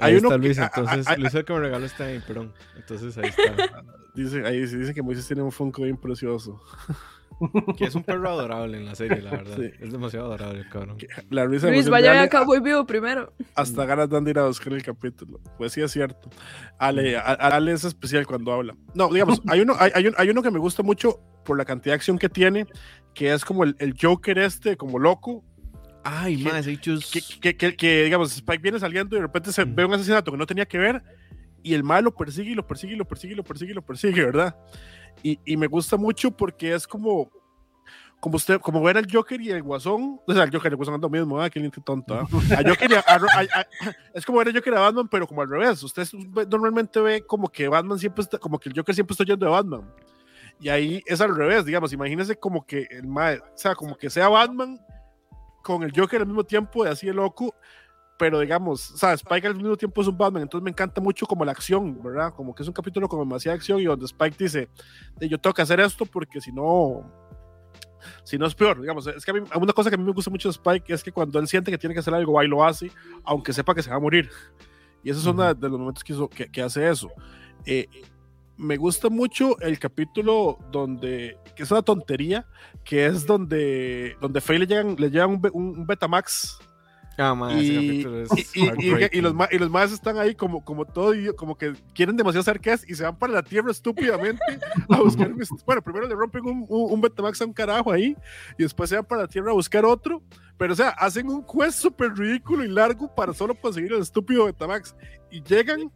Hay ahí uno está Luis, entonces Luis el que me regaló está ahí, perdón. Entonces ahí está. <laughs> Dice, ahí dice que Moisés tiene un Funko bien precioso. <laughs> Que es un perro adorable en la serie, la verdad. Es demasiado adorable el cabrón. La Luis, vaya a Cowboy Vivo primero. Hasta ganas de ir a buscar el capítulo. Pues sí, es cierto. Ale, Ale es especial cuando habla. No, digamos, hay uno, hay, hay, uno que me gusta mucho por la cantidad de acción que tiene, que es como el, el Joker este, como loco. Ay, más, que, que, que, digamos, Spike viene saliendo y de repente se ve un asesinato que no tenía que ver y el mal lo persigue y lo persigue y lo persigue y lo persigue y lo persigue, ¿verdad? Y, y, me gusta mucho porque es como, como usted, como ver al Joker y el Guasón, o sea, el Joker y el Guasón es lo mismo, ¿ah? Qué tonto, ¿ah? es como ver al Joker y a Batman, pero como al revés. Usted normalmente ve como que Batman siempre está, como que el Joker siempre está yendo de Batman. Y ahí es al revés, digamos, imagínese como que el o sea, como que sea Batman con el Joker al mismo tiempo, y así el loco, pero digamos, o sea, Spike al mismo tiempo es un Batman, entonces me encanta mucho como la acción, ¿verdad? Como que es un capítulo con demasiada acción y donde Spike dice, yo tengo que hacer esto porque si no, si no es peor, digamos, es que a mí, una cosa que a mí me gusta mucho de Spike es que cuando él siente que tiene que hacer algo, va y lo hace, aunque sepa que se va a morir. Y ese es uno de los momentos que, que, hace eso. Eh, me gusta mucho el capítulo donde, que es una tontería, que es donde, donde Faye le llegan, le un, un Betamax Ah, y, y, los, y los más están ahí como, como todo, como que quieren demasiado saber qué es y se van para la tierra estúpidamente a <laughs> buscar. bueno, primero le rompen un, un, Betamax a un carajo ahí y después se van para la tierra a buscar otro. Pero, o sea, hacen un quest súper ridículo y largo para solo conseguir el estúpido Betamax y llegan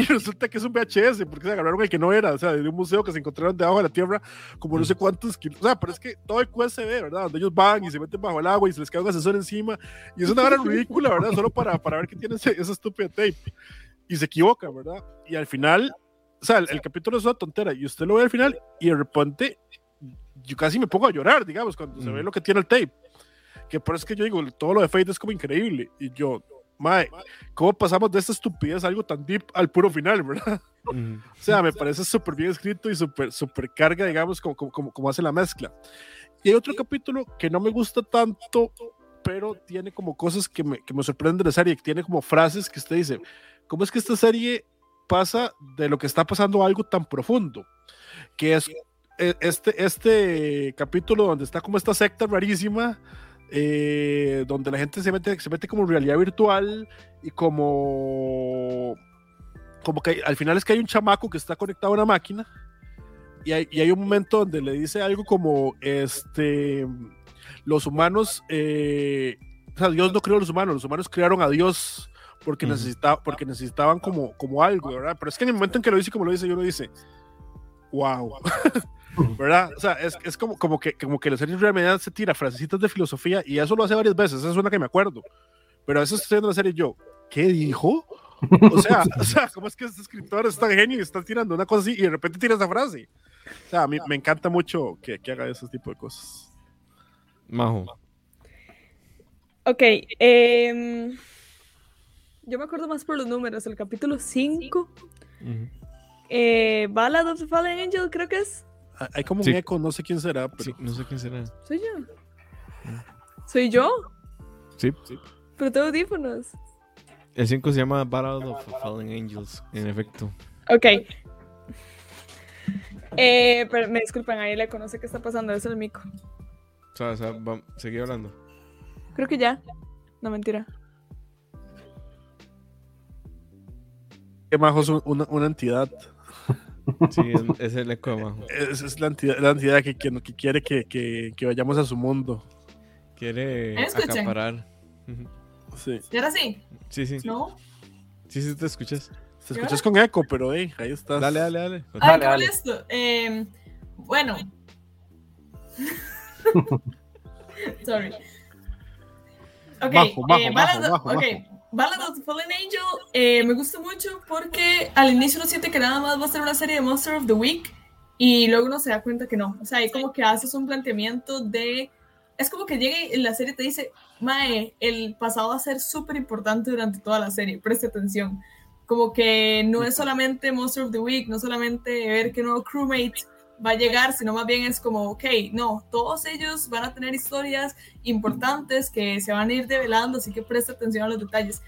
y resulta que es un VHS, porque se agarraron el que no era, o sea, de un museo que se encontraron debajo de la tierra, como no sé cuántos kilos, o sea, pero es que todo el ve, ¿verdad? Donde ellos van y se meten bajo el agua y se les cae un asesor encima, y es una hora ridícula, ¿verdad? Solo para, para ver que tiene ese, esa estúpida tape, y se equivoca, ¿verdad? Y al final, o sea, el, capítulo es una tontera, y usted lo ve al final, y de repente, yo casi me pongo a llorar, digamos, cuando se ve lo que tiene el tape, que por eso es que yo digo, todo lo de Fate es como increíble, y yo, Mae, ¿cómo pasamos de esta estupidez algo tan deep al puro final, verdad? O sea, me parece súper bien escrito y súper super carga, digamos, como, como, como, hace la mezcla. Y hay otro capítulo que no me gusta tanto, pero tiene como cosas que me, que me sorprenden de la serie, que tiene como frases que usted dice, ¿cómo es que esta serie pasa de lo que está pasando a algo tan profundo? Que es e, este, este capítulo donde está como esta secta rarísima eh, donde la gente se mete, se mete como en realidad virtual y como, como que al final es que hay un chamaco que está conectado a una máquina y hay, y hay un momento donde le dice algo como, este, los humanos, eh, o sea, Dios no creó a los humanos, los humanos crearon a Dios porque, necesitaba, porque necesitaban como, como algo, ¿verdad? Pero es que en el momento en que lo dice como lo dice, yo lo dice, wow. <laughs> ¿verdad? O sea, es, es como, como, que, como que la serie en realidad se tira frasecitas de filosofía y eso lo hace varias veces, esa es una que me acuerdo. Pero a veces estoy viendo la serie y yo, ¿qué dijo? O sea, <laughs> o sea, ¿cómo es que este escritor es tan genio y está tirando una cosa así y de repente tira esa frase? O sea, a mí me encanta mucho que, que haga ese tipo de cosas. Majo. Ok, eh, yo me acuerdo más por los números. El capítulo 5, uh -huh. eh, Ballad of the Fallen Angel, creo que es. Hay como un eco, no sé quién será, pero Sí, no sé quién será. ¿Soy yo? ¿Soy yo? Sí, sí. Pero tengo audífonos. El 5 se llama Battle of Fallen Angels, en efecto. Ok. Eh, pero me disculpan, ahí le conoce qué está pasando, es el mico. O sea, o sea, va- seguí hablando. Creo que ya. No, mentira. es un- una, una entidad. Sí, es, es el eco de abajo. Es, es la entidad, la entidad que, que, que quiere que, que, que vayamos a su mundo. Quiere acaparar. Sí. ¿Y ahora sí? Sí, sí. ¿No? Sí, sí, te escuchas. Te escuchas con eco, pero hey, ahí estás. Dale, dale, dale. Ay, Dale, qué dale. molesto. Eh, bueno. <laughs> <laughs> Sorry. Ok, Bajo, bajo, eh, bajo, bajo, ok, Ballad of the Fallen Angel eh, me gusta mucho porque al inicio uno siente que nada más va a ser una serie de Monster of the Week y luego uno se da cuenta que no. O sea, ahí como que haces un planteamiento de... Es como que llega y la serie te dice, Mae, el pasado va a ser súper importante durante toda la serie, preste atención. Como que no es solamente Monster of the Week, no solamente ver qué nuevo crewmate va a llegar, sino más bien es como, ok, no, todos ellos van a tener historias importantes que se van a ir develando, así que presta atención a los detalles.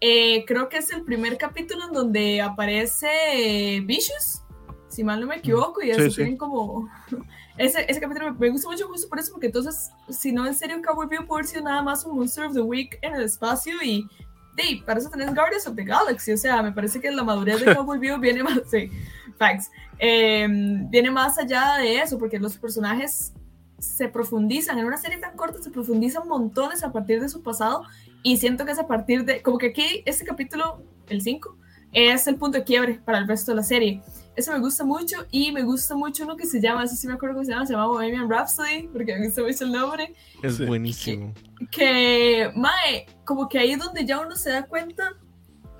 Eh, creo que es el primer capítulo en donde aparece eh, Vicious, si mal no me equivoco, y eso Sí, sí. tienen como... <laughs> Ese, ese capítulo me, gusta mucho justo por eso, porque entonces, si no, en serio, Cowboy Vivo puede sido nada más un Monster of the Week en el espacio y... Hey, para eso tenés Guardians of the Galaxy, o sea, me parece que la madurez de <laughs> Cowboy Vivo viene más... Sí, facts. Eh, viene más allá de eso, porque los personajes se profundizan, en una serie tan corta se profundizan montones a partir de su pasado y siento que es a partir de, como que aquí este capítulo, el 5, es el punto de quiebre para el resto de la serie. Eso me gusta mucho y me gusta mucho uno que se llama, eso sí me acuerdo cómo se llama, se llama Bohemian Rhapsody, porque me gusta mucho el nombre, Es buenísimo. que, mae, como que ahí es donde ya uno se da cuenta,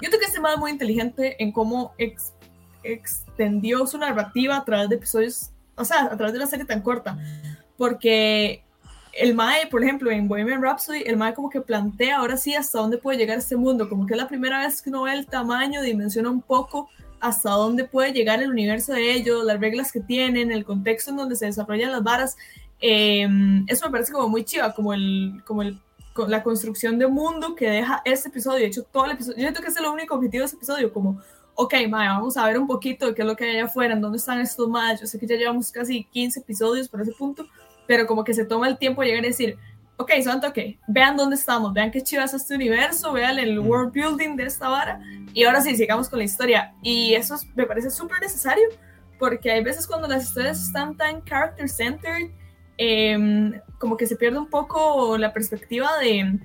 yo creo que este mae es muy inteligente en cómo ex- extendió su narrativa a través de episodios, o sea, a través de una serie tan corta, porque el Mae, por ejemplo, en Bohemian Rhapsody, el Mae como que plantea ahora sí hasta dónde puede llegar este mundo, como que es la primera vez que uno ve el tamaño, dimensiona un poco hasta dónde puede llegar el universo de ellos, las reglas que tienen, el contexto en donde se desarrollan las varas. Eh, eso me parece como muy chiva, como el, como el la construcción de mundo que deja este episodio. De hecho, todo el episodio, yo siento que ese es el único objetivo de este episodio, como, ok, mae, vamos a ver un poquito de qué es lo que hay allá afuera, en dónde están estos más. Yo sé que ya llevamos casi 15 episodios por ese punto, pero como que se toma el tiempo de llegar y decir, ok, son toque, vean dónde estamos, vean qué chivas es este universo, vean el world building de esta vara, y ahora sí, sigamos con la historia. Y eso es- me parece súper necesario, porque hay veces cuando las historias están tan character-centered, em, como que se pierde un poco la perspectiva de,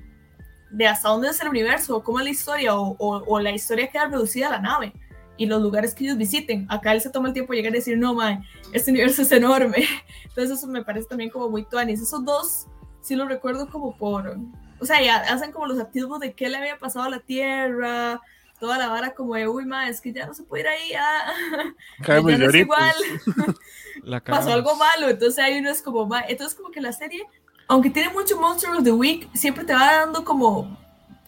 de hasta dónde es el universo, cómo es la historia, o, o- o la historia queda reducida a la nave y los lugares que ellos visiten. Acá él se toma el tiempo de llegar y decir, no, man, este universo es enorme. <laughs> Entonces eso me parece también como muy tuanis. Esos dos sí los recuerdo como por, o sea, ya hacen como los activos de qué le había pasado a la Tierra, toda la vara como de, uy, ma, es que ya no se puede ir ahí, ah, <laughs> <laughs> ya no es igual La pasó algo malo, entonces ahí uno es como, "Ma", entonces como que la serie, aunque tiene mucho Monster of the Week, siempre te va dando como,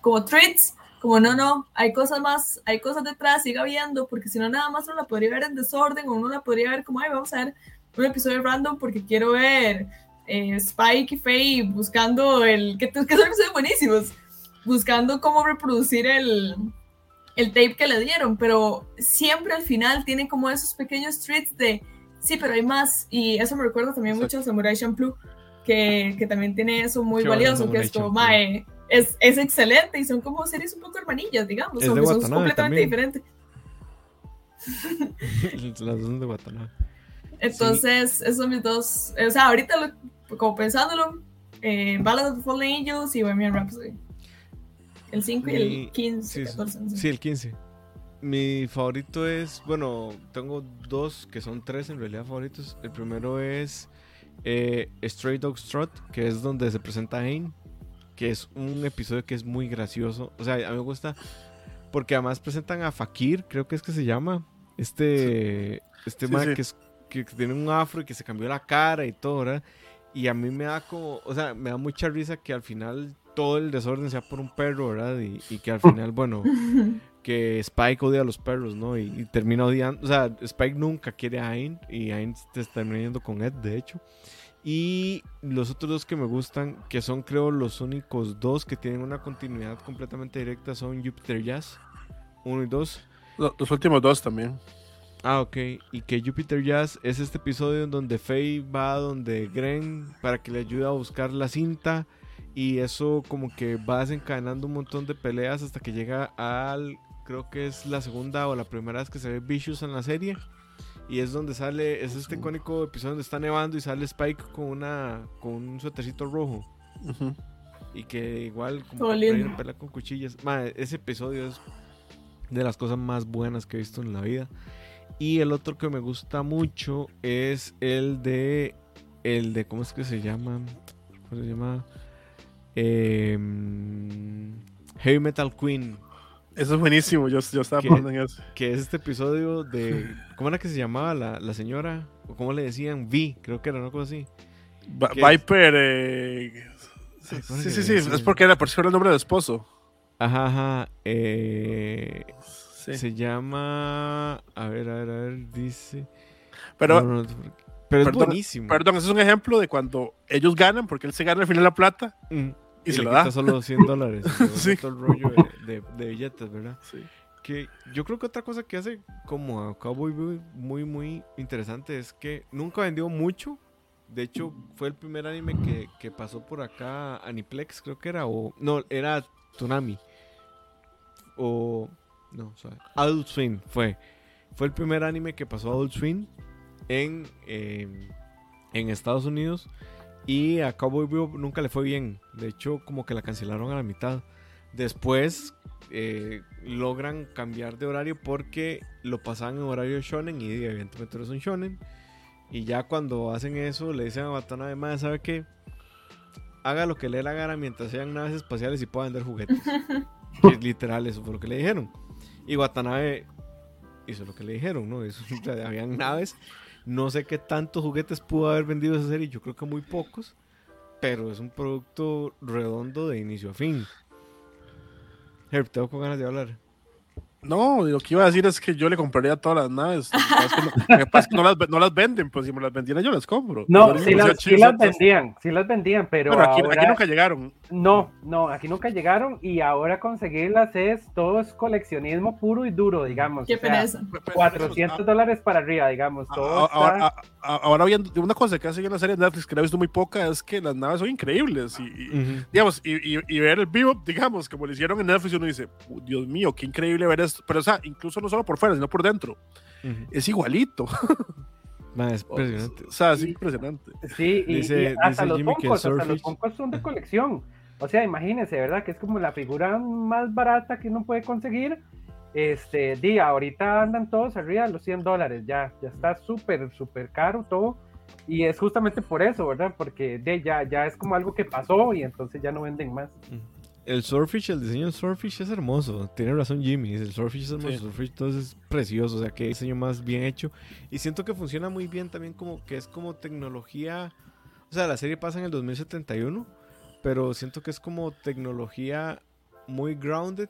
como treats, como no, no, hay cosas más, hay cosas detrás, siga viendo, porque si no nada más uno la podría ver en desorden, o uno la podría ver como, ay, vamos a ver un episodio random porque quiero ver eh, Spike y Faye buscando el, que, que son episodios buenísimos, buscando cómo reproducir el, el tape que le dieron, pero siempre al final tiene como esos pequeños treats de, sí, pero hay más, y eso me recuerda también mucho a Samurai Champloo, que, que también tiene eso muy Qué valioso, que es como, mae, es, es excelente, y son como series un poco hermanillas, digamos, son completamente también. diferentes. <laughs> Las dos son de Watanabe. Entonces, esos son mis dos, o sea, ahorita lo- como pensándolo, eh, Ballad of the Fallen Angels y Bohemian Rhapsody. El 5 y el Mi- 15, sí, sí. 14. no sé. Sí, el 15. Mi favorito es, bueno, tengo dos que son tres en realidad favoritos. El primero es eh, Stray Dog Strut, que es donde se presenta Ain, que es un episodio que es muy gracioso. O sea, a mí me gusta porque además presentan a Fakir, creo que es que se llama. Este, este Sí, man sí. Que, es, que tiene un afro y que se cambió la cara y todo, ¿verdad? Y a mí me da como, o sea, me da mucha risa que al final todo el desorden sea por un perro, ¿verdad? Y, y que al <laughs> final, bueno, que Spike odia a los perros, ¿no? Y, y termina odiando, o sea, Spike nunca quiere a Ain y Ain te está yendo con Ed, de hecho. Y los otros dos que me gustan, que son creo los únicos dos que tienen una continuidad completamente directa, son Jupiter Jazz, 1 y 2. Lo- Los últimos dos también. Ah, ok. Y que Jupiter Jazz es este episodio en donde Faye va donde Gren para que le ayude a buscar la cinta. Y eso como que va desencadenando un montón de peleas hasta que llega al... Creo que es la segunda o la primera vez que se ve Vicious en la serie. Y es donde sale... Es este icónico episodio donde está nevando y sale Spike con una... Con un suétercito rojo. Y que igual como que trae lindo. una pelea con cuchillas. Ma, ese episodio es de las cosas más buenas que he visto en la vida. Y el otro que me gusta mucho es el de. El de. ¿Cómo es que se llama? ¿Cómo se llama? Em, Heavy Metal Queen. Eso es buenísimo. Yo, yo estaba pensando en eso. Que es este episodio de. ¿Cómo era que se llamaba la, la señora? ¿O cómo le decían? Vi, creo que era una cosa así. Viper. eh, Sí, Ay, ¿cómo sí, sí? Es porque era por si era el nombre del esposo. Ajá, ajá. eh, Sí. Se llama. A ver, a ver, a ver. Dice. Pero, No, no, no, pero es perdón, buenísimo. perdón, ese es un ejemplo de cuando ellos ganan, porque él se gana al final la plata Mm. Y, se le lo da. solo 100 dólares. <laughs> Sí. todo el rollo de, de- de billetes, ¿verdad? Sí. Que yo creo que otra cosa que hace como a Cowboy Bebop muy, muy interesante es que nunca vendió mucho. De hecho, fue el primer anime que, que pasó por acá, Aniplex creo que era, o... No, era Tsunami. O... No, suave. Adult Swim fue. Fue el primer anime que pasó a Adult Swim en, eh, en Estados Unidos. Y a Cowboy Bebop nunca le fue bien. De hecho, como que la cancelaron a la mitad. Después eh, logran cambiar de horario porque lo pasaban en horario shonen y evidentemente no es un shonen. Y ya cuando hacen eso le dicen a Watanabe, "Mae, ¿sabe qué? Haga lo que le dé la gana mientras sean naves espaciales y pueda vender juguetes. <laughs> es literal, eso fue lo que le dijeron. Y Watanabe hizo lo que le dijeron, ¿no? Eso, <laughs> habían naves. No sé qué tantos juguetes pudo haber vendido esa serie, yo creo que muy pocos. Pero es un producto redondo de inicio a fin. Herb, tengo con ganas de hablar. No, lo que iba a decir es que yo le compraría todas las naves. Lo que pasa es que no, las, no las venden, pues si me las vendieran yo las compro. No, sí las, sí las vendían, sí las vendían, pero Bueno, aquí, aquí ahora- nunca llegaron. No, no, aquí nunca llegaron y ahora conseguirlas es todo es coleccionismo puro y duro, digamos. Qué o sea, pereza. 400 dólares para arriba, digamos. A- Todo Ahora, está- a- a- ahora viendo una cosa que hace en la serie de Netflix que la he visto muy poca es que las naves son increíbles y, y- digamos y, y- y ver el vivo digamos como lo hicieron en Netflix uno dice "Uh, Dios mío qué increíble ver esto pero o sea incluso no solo por fuera sino por dentro Ujú. es igualito <laughs> Ma, es o, impresionante. o sea es impresionante Sí, y, Dice- y hasta dice los Funkos, hasta los Funkos son de colección. O sea, imagínense, ¿verdad? Que es como la figura más barata que uno puede conseguir. Este, día, ahorita andan todos arriba de los 100 dólares, ya, ya está súper, súper caro todo. Y es justamente por eso, ¿verdad? Porque de, ya, ya es como algo que pasó y entonces ya no venden más. El Swordfish, el diseño del Swordfish es hermoso. Tiene razón Jimmy. El Swordfish es hermoso. Sí. El Swordfish entonces es precioso. O sea, que diseño más bien hecho. Y siento que funciona muy bien también como que es como tecnología. O sea, la serie pasa en el 2071. Pero siento que es como tecnología muy grounded.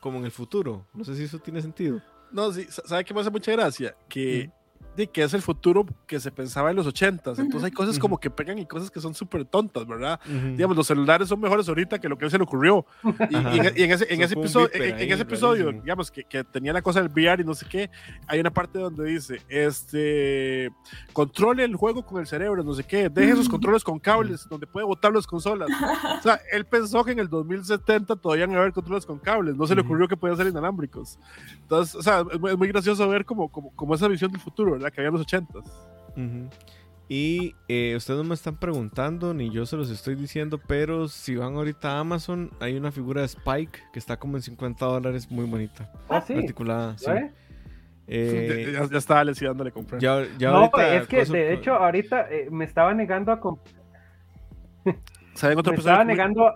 Como en el futuro. No sé si eso tiene sentido. no sí sa- sabe qué me hace mucha gracia que de que es el futuro que se pensaba en los 80s entonces hay cosas como que pegan y cosas que son súper tontas verdad Ujú. digamos, los celulares son mejores ahorita que lo que a él se le ocurrió. Y, y en, y en ese, en ese episodio, en, en ahí, ese episodio rarísimo. digamos, que, que tenía la cosa del VR y no sé qué, hay una parte donde dice, este, controle el juego con el cerebro, no sé qué, deje sus controles con cables, donde puede botar las consolas. <laughs> O sea, él pensó que en el 2070 todavía iban a haber controles con cables, no se le Ujú. ocurrió que podían ser inalámbricos. Entonces, o sea, es muy, es muy gracioso ver como, como, como esa visión del futuro, ¿verdad? Que había en los 80s. Ujú. Y eh, ustedes no me están preguntando, ni yo se los estoy diciendo, pero si van ahorita a Amazon, hay una figura de Spike que está como en 50 dólares, muy bonita. Ah, sí. Articulada, sí. ¿eh? Eh, ya, ya estaba Leslie dándole comprar. ya, ya No, ahorita es que de hecho ahorita eh, me estaba negando a, comp- <laughs> ¿Saben otro me estaba negando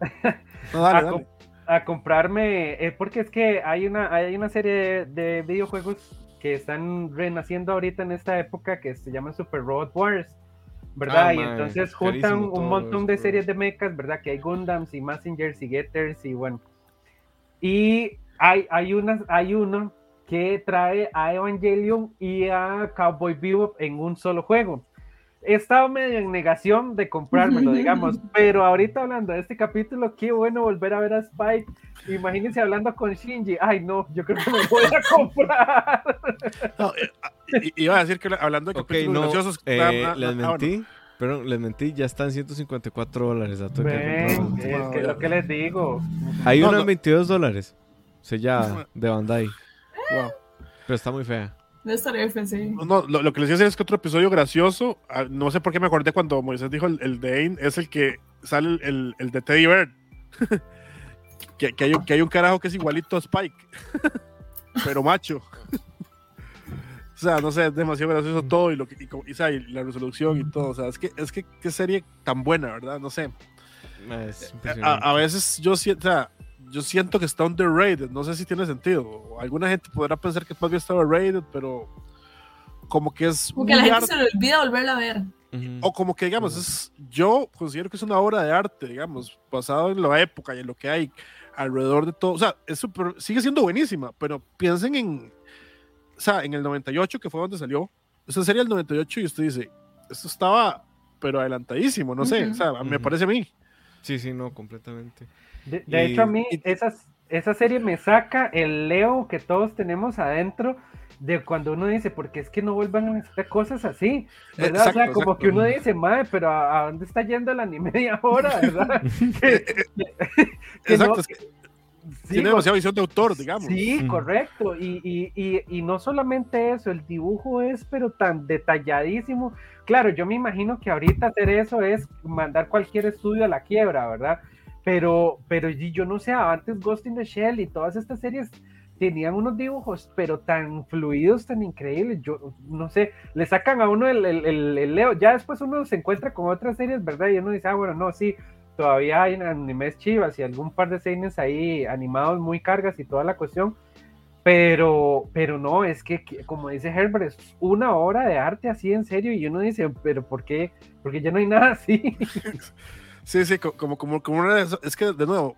<laughs> No, dale, a, dale. com- a comprarme, eh, porque es que hay una, hay una serie de, de videojuegos que están renaciendo ahorita en esta época que se llaman Super Robot Wars, ¿verdad? Ah, y mae, entonces juntan un montón de bro. series de mechas, ¿verdad? Que hay Gundams y Messengers y Getters y bueno. Y hay, hay, una, hay uno que trae a Evangelion y a Cowboy Bebop en un solo juego. He estado medio en negación de comprármelo, digamos, pero ahorita hablando de este capítulo, qué bueno volver a ver a Spike. Imagínense hablando con Shinji. Ay, no, yo creo que me voy a <laughs> comprar. No, eh, iba a decir que hablando de okay, capítulos no, graciosos, eh, ah, ah, les ah, mentí. bueno. Pero les mentí, ya están 154 dólares. a que es que lo que les digo. Hay No, una en 22 dólares. Sellada <laughs> de Bandai. Wow. Pero está muy fea. No estaré F, sí. No, lo, lo que les decía es que otro episodio gracioso, ah, no sé por qué me acordé cuando Moisés dijo el, el de Ain, es el que sale el, el, el de Teddy Bear. <laughs> que, que, hay, un- que hay un carajo que es igualito a Spike, <laughs> pero macho. <laughs> o sea, no sé, es demasiado gracioso todo y, lo que, y, como- y, y la resolución y todo. O sea, es que, es que qué serie tan buena, ¿verdad? No sé. Es A, veces yo siento, o sea, yo siento que está underrated, no sé si tiene sentido. Alguna gente podrá pensar que todavía está overrated, pero como que es Como que a la gente arte- se le olvida volverla a ver. Ujú. o como que digamos, es, yo considero que es una obra de arte, digamos, basado en la época y en lo que hay alrededor de todo. O sea, es súper- sigue siendo buenísima, pero piensen en, o sea, en el 98, que fue donde salió. Esa serie del 98 y usted dice, esto estaba, pero adelantadísimo, no sé, Ujú. o sea, me parece a mí. Sí, sí, no, completamente. De, de Y- hecho, a mí y- esa, esa serie me saca el Leo que todos tenemos adentro de cuando uno dice, porque es que no vuelvan a hacer cosas así, ¿verdad? o sea, Exacto, como exacto. que uno dice, madre, pero ¿a, a dónde está yendo el anime de ahora, <laughs> verdad? Que- <laughs> que Exacto, no- es que sí, tiene demasiada visión de autor, digamos. Sí, correcto. Y, y, y, y no solamente eso, el dibujo es pero tan detalladísimo. Claro, yo me imagino que ahorita hacer eso es mandar cualquier estudio a la quiebra, ¿verdad? Pero, pero yo no sé, antes Ghost in the Shell y todas estas series tenían unos dibujos, pero tan fluidos, tan increíbles. Yo no sé, le sacan a uno el, el, el- el Leo. Ya después uno se encuentra con otras series, ¿verdad? Y uno dice, ah, bueno, no, sí, todavía hay animes chivas y algún par de seines ahí animados muy cargas y toda la cuestión. Pero, pero no, es que, que, como dice Herbert, es una obra de arte así en serio y uno dice, pero ¿por qué? Porque ya no hay nada así. <laughs> Sí, sí, co- como, como, como una es que de nuevo,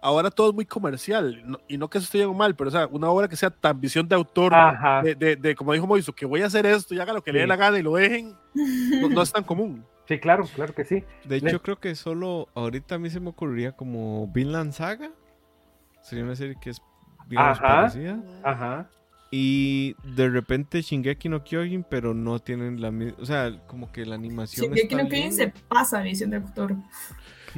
ahora todo es muy comercial, no- y no que eso esté bien o mal, pero o sea, una obra que sea tan visión de autor, de, de, de, como dijo Moiso, que voy a hacer esto y haga lo que le dé Sí. la gana y lo dejen, no, no es tan común. <laughs> Sí, claro, claro que sí. De Le- hecho, creo que solo ahorita a mí se me ocurriría como Vinland Saga. Sería una serie que es, digamos, Ajá. parecida. Ajá. Y de repente Shingeki no Kyojin, pero no tienen la misma. O sea, como que la animación. Que está no bien. se pasa visión de autor.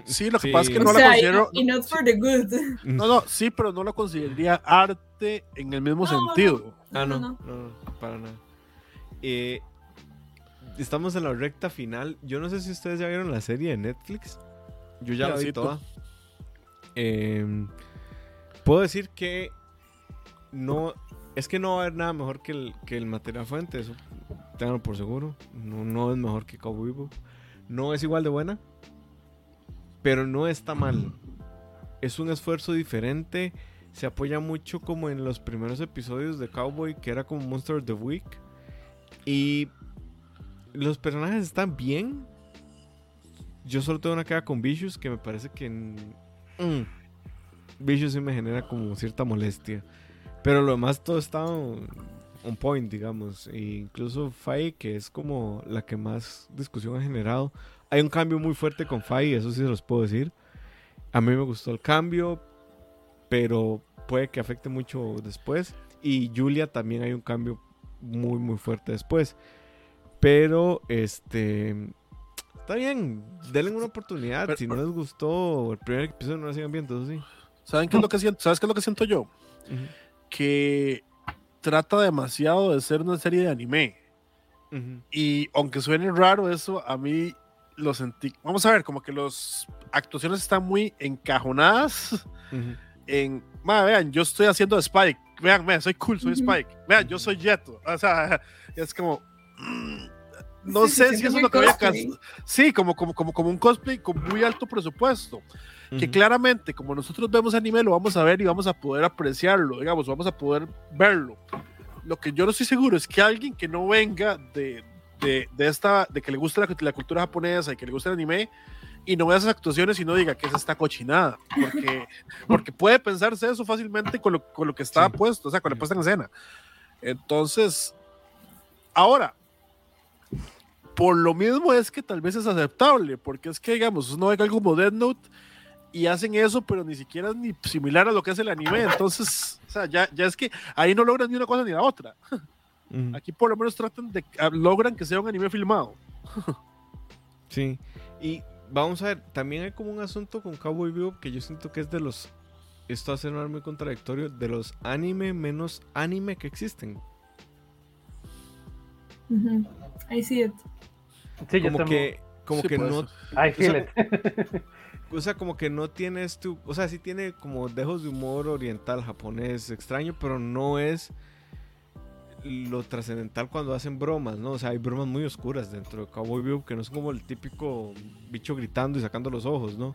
Sí, lo que Sí. pasa es que O no la sea, considero, y, y not for the good. no, no, sí, pero no la consideraría arte en el mismo No, no. sentido. Ah, no, No, no, no, para nada. Eh, estamos en la recta final. Yo no sé si ustedes ya vieron la serie de Netflix. Yo ya la vi toda. Em, puedo decir que no. Es que no va a haber nada mejor que el, que el material fuente. Eso tenganlo por seguro. No, es mejor que Cowboy Bebop. No es igual de buena. Pero no está mal. Es un esfuerzo diferente se apoya mucho como en los primeros episodios de Cowboy, que era como Monster of the Week. Y los personajes están bien. Yo solo tengo una queda con Vicious, que me parece que... mm, Vicious sí me genera como cierta molestia. Pero lo demás todo está on on point, digamos. E incluso Faye, que es como la que más discusión ha generado. Hay un cambio muy fuerte con Faye, eso sí se los puedo decir. A mí me gustó el cambio, pero puede que afecte mucho después. Y Julia también hay un cambio muy, muy fuerte después. Pero, este. Está bien, denle una oportunidad. Pero- si no les gustó el primer episodio, no lo sigan viendo, eso sí. ¿Saben qué es lo que siento? ¿Sabes qué es lo que siento yo? Ujú, Que trata demasiado de ser una serie de anime. ujú. Y aunque suene raro eso, a mí lo sentí. Vamos a ver, como que las actuaciones están muy encajonadas Ujú. en. Ma, vean, yo estoy haciendo Spike. Vean, vean, soy cool, soy. Spike. Vean, yo soy Jeto. O sea, <laughs> es como. mm, No Sí, sé si eso es lo que voy a Sí, como, como, como, como un cosplay con muy alto presupuesto. Que claramente, como nosotros vemos anime, lo vamos a ver y vamos a poder apreciarlo, digamos, vamos a poder verlo. Lo que yo no estoy seguro es que alguien que no venga de, de, de esta, de que le guste la, la cultura japonesa y que le guste el anime, y no vea esas actuaciones y no diga que es esta cochinada, porque, <laughs> porque puede pensarse eso fácilmente con lo, con lo que está Sí. puesto, o sea, con la puesta en escena. Entonces, ahora, por lo mismo es que tal vez es aceptable, porque es que, digamos, uno ve algo como Dead Note y hacen eso, pero ni siquiera es ni similar a lo que es el anime, entonces, o sea, ya, ya es que ahí no logran ni una cosa ni la otra. Aquí por lo menos tratan de, ah, logran que sea un anime filmado. Sí. Y vamos a ver, también hay como un asunto con Cowboy Bebop que yo siento que es de los. Esto va a sonar muy contradictorio. De los anime menos anime que existen. I see it. Sí, Como que. Como Sí, que no. I feel o it. <laughs> O sea, como que no tienes tu. O sea, sí tiene como dejos de humor oriental, japonés, extraño, pero no es lo trascendental cuando hacen bromas, ¿no? O sea, hay bromas muy oscuras dentro de Cowboy Bebop que no es como el típico bicho gritando y sacando los ojos, ¿no?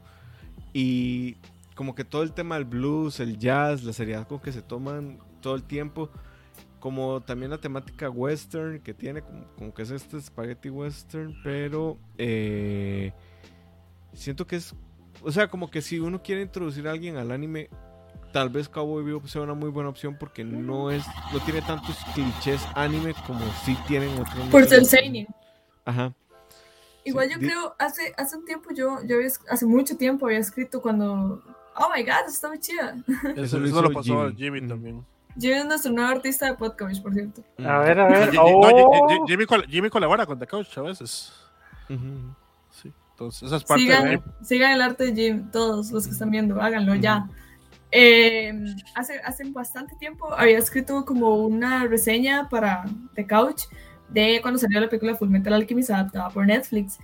Y como que todo el tema del blues, el jazz, la seriedad con que se toman todo el tiempo, como también la temática western que tiene, como, como que es este spaghetti western, pero eh, siento que es, o sea, como que si uno quiere introducir a alguien al anime, tal vez Cowboy Bebop sea una muy buena opción porque no es, no tiene tantos clichés anime como sí tienen otros. Por ser seinen. Ajá. Igual Sí, yo di- creo, hace, hace un tiempo yo, yo había, hace mucho tiempo había escrito cuando, oh my god, está muy chida. Eso, Eso lo pasó a Jimmy. Jimmy Ujú. también. Jimmy es nuestro nuevo artista de podcast, por cierto. A ver, a <laughs> ver. Ji- no, Ji- Oh. Ji- Jimmy, col- Jimmy colabora con The Couch a veces. Sí. Entonces, esa es parte de Sigan, sigan el arte de Jim, todos los que están viendo, háganlo ya. Eh, hace, hace bastante tiempo había escrito como una reseña para The Couch de cuando salió la película Full Metal Alchemist adaptada por Netflix.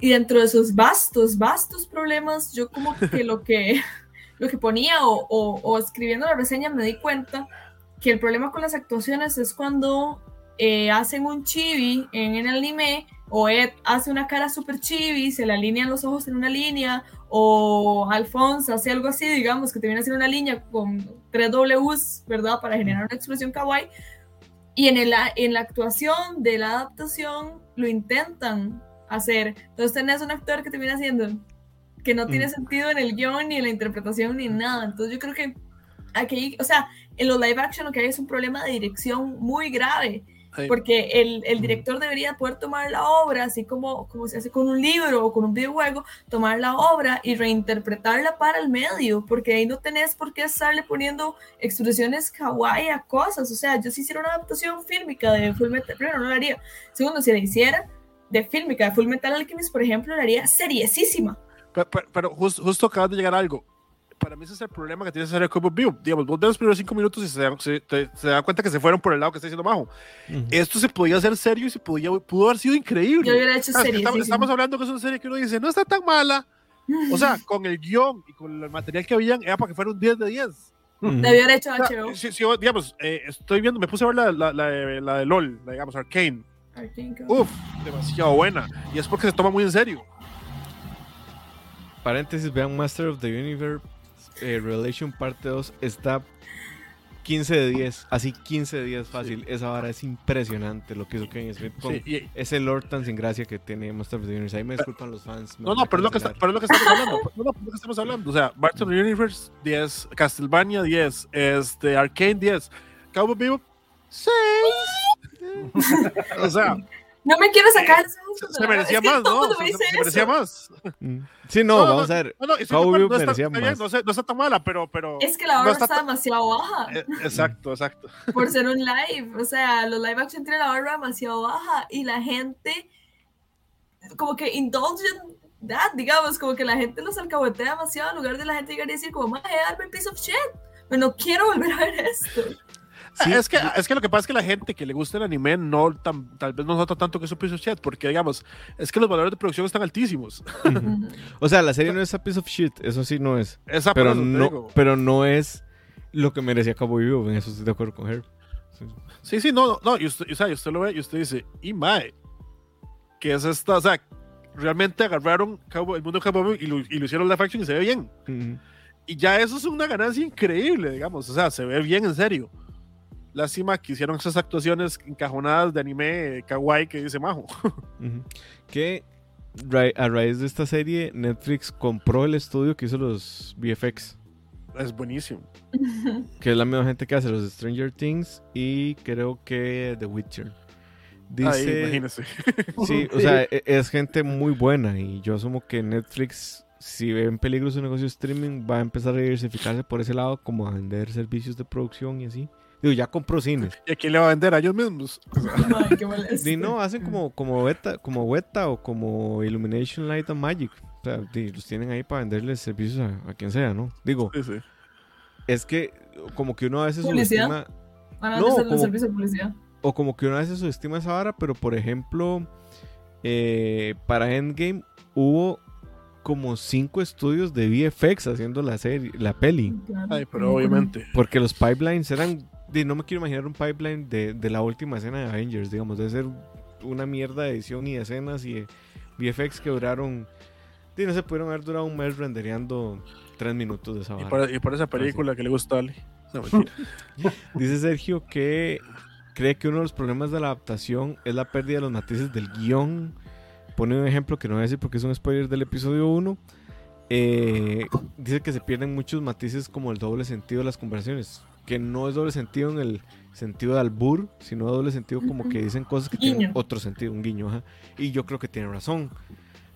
Y dentro de esos vastos, vastos problemas, yo como que lo que, <laughs> lo que ponía o, o- o escribiendo la reseña me di cuenta que el problema con las actuaciones es cuando eh, hacen un chibi en el anime o Ed hace una cara super chibi, se le alinean los ojos en una línea, o Alphonse hace algo así, digamos, que te viene a hacer una línea con tres Ws, ¿verdad? Para generar una expresión kawaii. Y en, el, en la actuación de la adaptación lo intentan hacer. Entonces tenés un actor que te viene haciendo que no tiene Mm. sentido en el guion, ni en la interpretación, ni nada. Entonces yo creo que aquí, o sea, en los live action lo que hay es un problema de dirección muy grave. Porque el, el director debería poder tomar la obra, así como, como se hace con un libro o con un videojuego, tomar la obra y reinterpretarla para el medio, porque ahí no tenés por qué estarle poniendo expresiones kawaii a cosas. O sea, yo si hiciera una adaptación fílmica de Full Metal, primero no la haría. Segundo, si la hiciera de fílmica de Full Metal Alchemist, por ejemplo, la haría seriesísima. Pero, pero- pero jus- justo acabas de llegar a algo. Para mí ese es el problema que tiene esa serie Cowboy Bebop. Digamos, vos ves los primeros cinco minutos y se dan, se, te- se dan cuenta que se fueron por el lado que está diciendo Majo. Ujú. Esto se podía hacer serio y se podía, pudo haber sido increíble. Yo hubiera hecho Ah, es que seriesísima. estamos, estamos hablando que es una serie que uno dice, no está tan mala. O sea, <laughs> con el guion y con el material que habían, era para que fuera un 10 de 10. Ujú. Debió haber hecho O sea, HBO. si- si yo, digamos, eh, estoy viendo, me puse a ver la, la, la, de- la de LOL, la, digamos, Arcane. Uf, demasiado buena. Y es porque se toma muy en serio. Paréntesis, vean Master of the Universe eh, Relation parte 2. Está 15 de 10. Así 15 de 10 fácil. Esa vara es impresionante lo que hizo Kevin Smith con Sí, y- ese lore tan sin gracia que tiene Master of the Universe. Ahí me disculpan los fans. no, no, pero es lo que, está- pero es lo que estamos hablando. <laughs> No, no, pero es lo que estamos hablando. O sea, Master of the Universe 10, Castlevania 10, este, Arcane 10, Cowboy Bebop 6. <laughs> o sea, No me quiero sacar esos se, merecía más, ¿no? Se, merecía más. Mm. Sí, no, vamos a ver. No, no, está, merecía está bien, más. no, sé- no está tan mala, pero. pero Es que la no barra está demasiado baja eh, exacto, exacto. por ser un live. O sea, los live action tienen la barra demasiado baja y la gente como que indulge in that, digamos, como que la gente los alcahuetea demasiado en lugar de la gente llegar y decir como, maje, darme piece of shit. Pero no quiero volver a ver esto. Sí, es, que, es que lo que pasa es que la gente que le gusta el anime no tan- tal vez no nota tanto que es un piece of shit, porque digamos, es que los valores de producción están altísimos. O sea, la serie no es a piece of shit. Eso sí no es. Esa Pero no, pero no es lo que merecía Cowboy Bebop. En eso estoy de acuerdo con Herb. Sí. Sí, sí, no, no, y usted, o sea, y usted lo ve y usted dice, y mae, que es esta, o sea, realmente agarraron el mundo de Bebop y lo, y lo hicieron live action y se ve bien. Ujú. Y ya eso es una ganancia increíble, digamos, o sea, se ve bien en serio. Lástima que hicieron esas actuaciones encajonadas de anime eh, kawaii que dice Majo. <laughs> Que ra- a raíz de esta serie, Netflix compró el estudio que hizo los VFX. Es buenísimo. <laughs> Que es la misma gente que hace los Stranger Things y creo que The Witcher. Ahí, Dice, imagínese. <laughs> sí, o sea, e- es gente muy buena y yo asumo que Netflix, si ve en peligro su negocio de streaming, va a empezar a diversificarse por ese lado, como a vender servicios de producción y así. Digo, ya compró cines. ¿Y a quién le va a vender? A ellos mismos. <laughs> Mae, qué. Y no, hacen como, como Beta, como Weta o como Illumination Light and Magic. O sea, los tienen ahí para venderles servicios a, a quien sea, ¿no? Digo, sí, sí. es que como que uno a veces ¿Publicidad? subestima, Van a No, como- servicio de publicidad. o como que uno a veces subestima esa vara, pero por ejemplo, eh, para Endgame hubo como cinco estudios de VFX haciendo la serie, la peli. Claro. Ay, pero obviamente. Porque los pipelines eran. Di, no me quiero imaginar un pipeline de, de la última escena de Avengers, digamos. Debe ser una mierda de edición y de escenas y de VFX que duraron. no se pudieron haber durado un mes rendereando tres minutos de esa Y y por esa película que le gusta a. No, mentira. <laughs> Dice Sergio que cree que uno de los problemas de la adaptación es la pérdida de los matices del guion. Pone un ejemplo que no voy a decir porque es un spoiler del episodio 1. Eh, dice que se pierden muchos matices como el doble sentido de las conversaciones. Que no es doble sentido en el sentido de albur, sino doble sentido como que dicen cosas que tienen Guiño. otro sentido, un guiño. ajá. Y yo creo que tiene razón.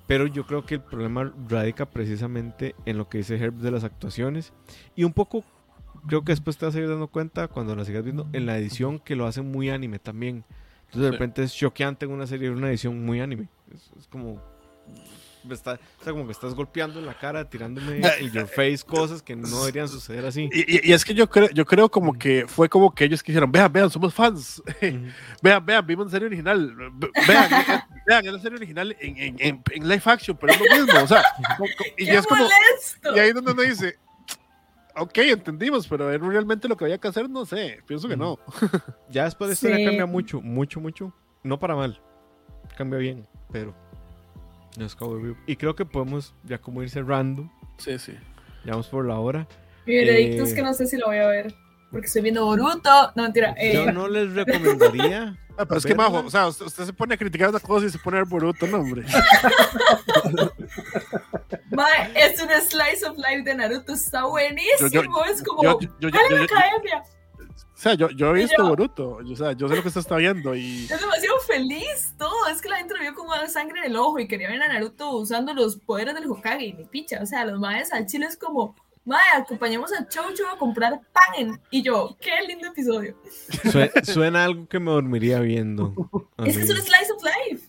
Pero yo creo que el problema radica precisamente en lo que dice Herb de las actuaciones. Y un poco creo que después te vas a ir dando cuenta cuando la sigas viendo en la edición que lo hacen muy anime también. Entonces de repente es choqueante en una serie una edición muy anime. Es, es como me está, o sea, como que estás golpeando en la cara, tirándome <laughs> en your face cosas que no deberían suceder así. Y, y- y es que yo creo, yo creo como que fue como que ellos quisieron, vean, vean, somos fans. <laughs> Vean, vean, vimos la serie original. Ve- Vean, <laughs> vean, es la serie original en, en, en, en live action, pero es lo mismo. O sea, y ¡Qué es como, molesto! y ahí es donde uno dice, ok, entendimos, pero ¿es realmente lo que había que hacer? No sé, pienso que no. Ya después la historia Sí. cambia mucho, mucho, mucho. No para mal. Cambia bien, pero es Cowboy Bebop. Y creo que podemos ya como ir cerrando. Sí, sí. Ya vamos por la hora. Mi veredicto Eh, es que no sé si lo voy a ver. Porque estoy viendo Boruto. No, mentira. eh, Yo no les recomendaría. <laughs> Ah, pero es que, majo, o sea, usted, usted se pone a criticar una cosa y se pone a ver Boruto, no, hombre. <laughs> mae, es un slice of life de Naruto. Está buenísimo. Yo- yo- es como. Yo, yo, yo, yo- sea, yo, yo he visto yo- Boruto, o sea, yo sé lo que usted está viendo y... <laughs> Es demasiado feliz todo. Es que la gente lo vio como sangre en el ojo y quería ver a Naruto usando los poderes del Hokage y ni picha. O sea, los maes al chile es como, mae, acompañamos a Chocho a comprar pan. Y yo, qué lindo episodio. Sue- suena algo que me dormiría viendo. <laughs> Es que es un slice of life.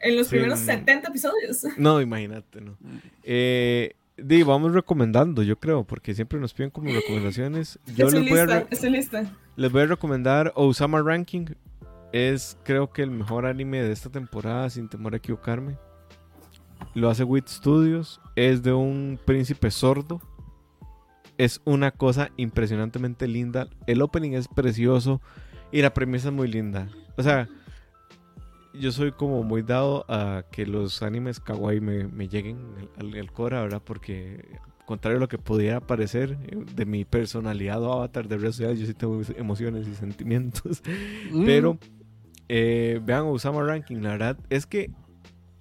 En los Sí, primeros mm. 70 episodios. No, imagínate, no. Eh, di, vamos recomendando, yo creo, porque siempre nos piden como recomendaciones. Yo estoy les voy, lista, estoy lista. les voy a recomendar Osama Ranking. Es, creo que, el mejor anime de esta temporada, sin temor a equivocarme. Lo hace Wit Studios. Es de un príncipe sordo. Es una cosa impresionantemente linda. El opening es precioso y la premisa es muy linda. O sea, yo soy como muy dado a que los animes kawaii me, me lleguen al, al Cora, ¿verdad? Porque, contrario a lo que pudiera parecer eh, de mi personalidad o avatar de redes sociales, yo sí tengo emociones y sentimientos. Mm. Pero eh, vean Osama Ranking, la verdad es que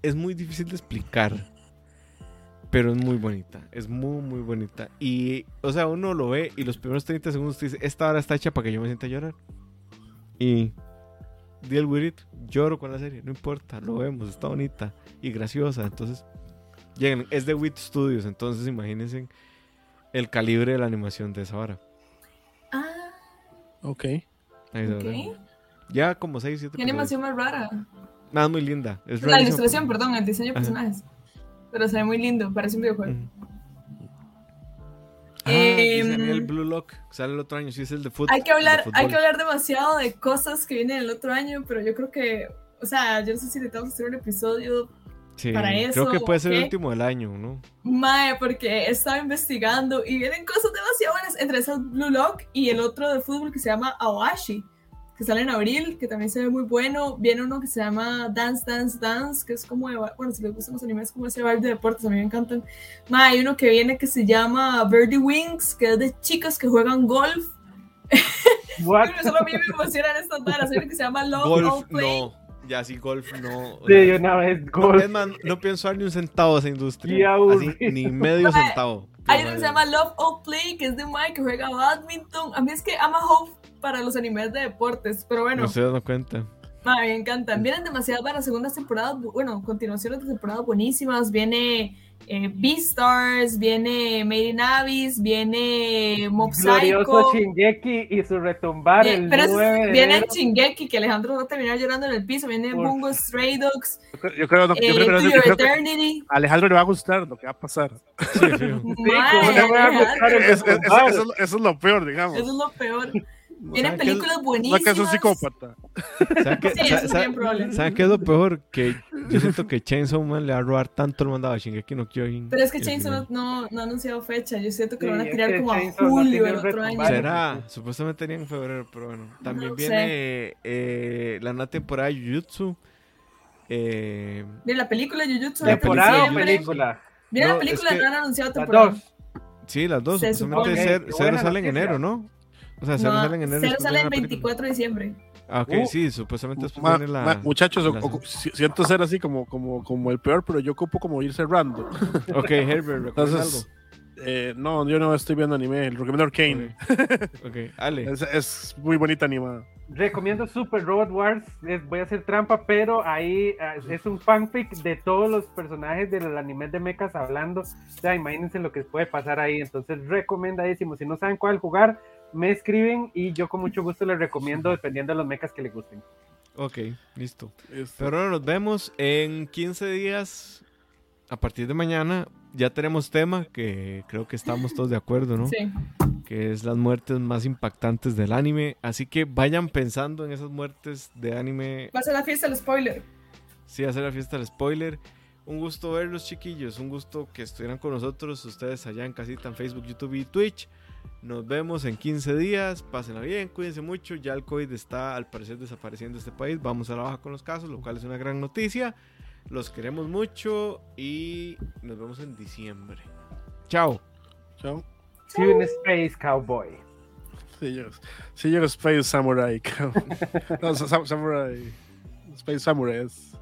es muy difícil de explicar. Pero es muy bonita, es muy, muy bonita. Y, o sea, uno lo ve y los primeros 30 segundos te dice, esta hora está hecha para que yo me sienta a llorar. Y deal with it, lloro con la serie, no importa, lo vemos, está bonita y graciosa. Entonces, lleguen, es de Wit Studios, entonces imagínense el calibre de la animación de esa hora. Ah, Ok. Ahí se ok. ve. Ya como 6, 7 Qué animación más rara. Nada, muy linda. Es La ilustración, perdón, el diseño de Ajá. personajes. Pero se ve muy lindo, parece un videojuego. Mm. Ah, dice Em, Blue Lock. Sale el otro año. Sí, es el de fútbol. Hay que hablar, hay que hablar demasiado de cosas que vienen el otro año, pero yo creo que, o sea, yo no sé si necesitamos hacer un episodio, para Creo eso, que puede ser el último del año, ¿no? mae, porque he estado investigando y vienen cosas demasiado buenas, entre esas Blue Lock y el otro de fútbol que se llama Awashi, que sale en abril, que también se ve muy bueno. Viene uno que se llama Dance, Dance, Dance, que es como, de, bueno, si les gustan los animes, como ese vibe de deportes, a mí me encantan. Mae, hay uno que viene que se llama Birdie Wings, que es de chicas que juegan golf. <laughs> What? Pero solo a mí me emocionan estas varas. Hay uno que se llama Love All Golf, Play. no. Ya sí, golf no. Sí, una vez, no, gol. es más, no pienso dar ni un centavo a esa industria. Así, ni medio <laughs> centavo. Hay uno que se llama Love of Play, que es de Mike que juega badminton. A mí es que ama Hope para los animes de deportes, pero bueno, No se dan cuenta. mae, me encantan. Vienen demasiadas para segundas temporadas, bu- bueno, continuaciones de temporadas buenísimas. Viene eh, Beastars, viene Made in Abyss, viene Mob Glorioso Psycho. Shingeki y su retumbar Bien, el pero es- 9 de viene enero. Shingeki, que Alejandro va a terminar llorando en el piso. Viene Por- Bungo Stray Dogs, Yo creo, yo creo, no, yo eh, creo yo creo que Alejandro le va a gustar lo que va a pasar. Eso es lo peor, digamos. Eso es lo peor. Vienen ¿Saben qué es- películas No buenísimas. que es un psicópata. ¿Saben qué, Sí, es sa- bien probable. ¿saben qué es lo peor? Que yo siento que Chainsaw Man le va a robar tanto el mandado a Shingeki no Kyojin. Pero es que Chainsaw no, no, no ha anunciado fecha. Yo siento que lo van a tirar como a Chainsaw no julio del otro año. ¿Será? Supuestamente tenía en febrero, pero bueno. También No viene eh, la nueva temporada de Jujutsu. Eh, Viene la película de Jujutsu ¿Temporada o película? Viene No, la película, es que- no han anunciado Las temporada. dos. sí, las dos. Se Supuestamente Cero sale en enero, ¿no? O sea, Cero No, sale en enero. Después sale el la película. 24 de diciembre. Ah, ok, Uh. sí, supuestamente después Ma- viene la... ma- muchachos, o- la- o- si- siento ser así como, como, como el peor, pero yo ocupo como ir cerrando. <laughs> Ok, Herbert, ¿recuerdas Entonces, eh, no, yo no estoy viendo anime. El recomiendo Arcane. algo? <laughs> Ok, Ale. Es, es muy bonita animada. Recomiendo Super Robot Wars. es- voy a hacer trampa, pero ahí ah, es un fanfic de todos los personajes del anime de mechas hablando. O sea, imagínense lo que puede pasar ahí. Entonces, recomendadísimo. Si no saben cuál jugar, me escriben y yo con mucho gusto les recomiendo dependiendo de los mechas que les gusten. Ok, listo. Pero ahora nos vemos en 15 días. A partir de mañana ya tenemos tema que creo que estamos todos de acuerdo, ¿no? Sí. Que es las muertes más impactantes del anime. Así que vayan pensando en esas muertes de anime. Va a ser la fiesta del spoiler. Sí, hacer la fiesta del spoiler. Un gusto verlos, chiquillos. Un gusto que estuvieran con nosotros, ustedes allá en casita, en Facebook, YouTube y Twitch. Nos vemos en 15 días. Pásenla bien, cuídense mucho. Ya el COVID está al parecer desapareciendo de este país. Vamos a la baja con los casos, lo cual es una gran noticia. Los queremos mucho y nos vemos en diciembre. Chao. Chao. See you in space, cowboy. Sí, yo, sí, yo Space Samurai. <laughs> no, sa- sa- Samurai. Space Samurai es.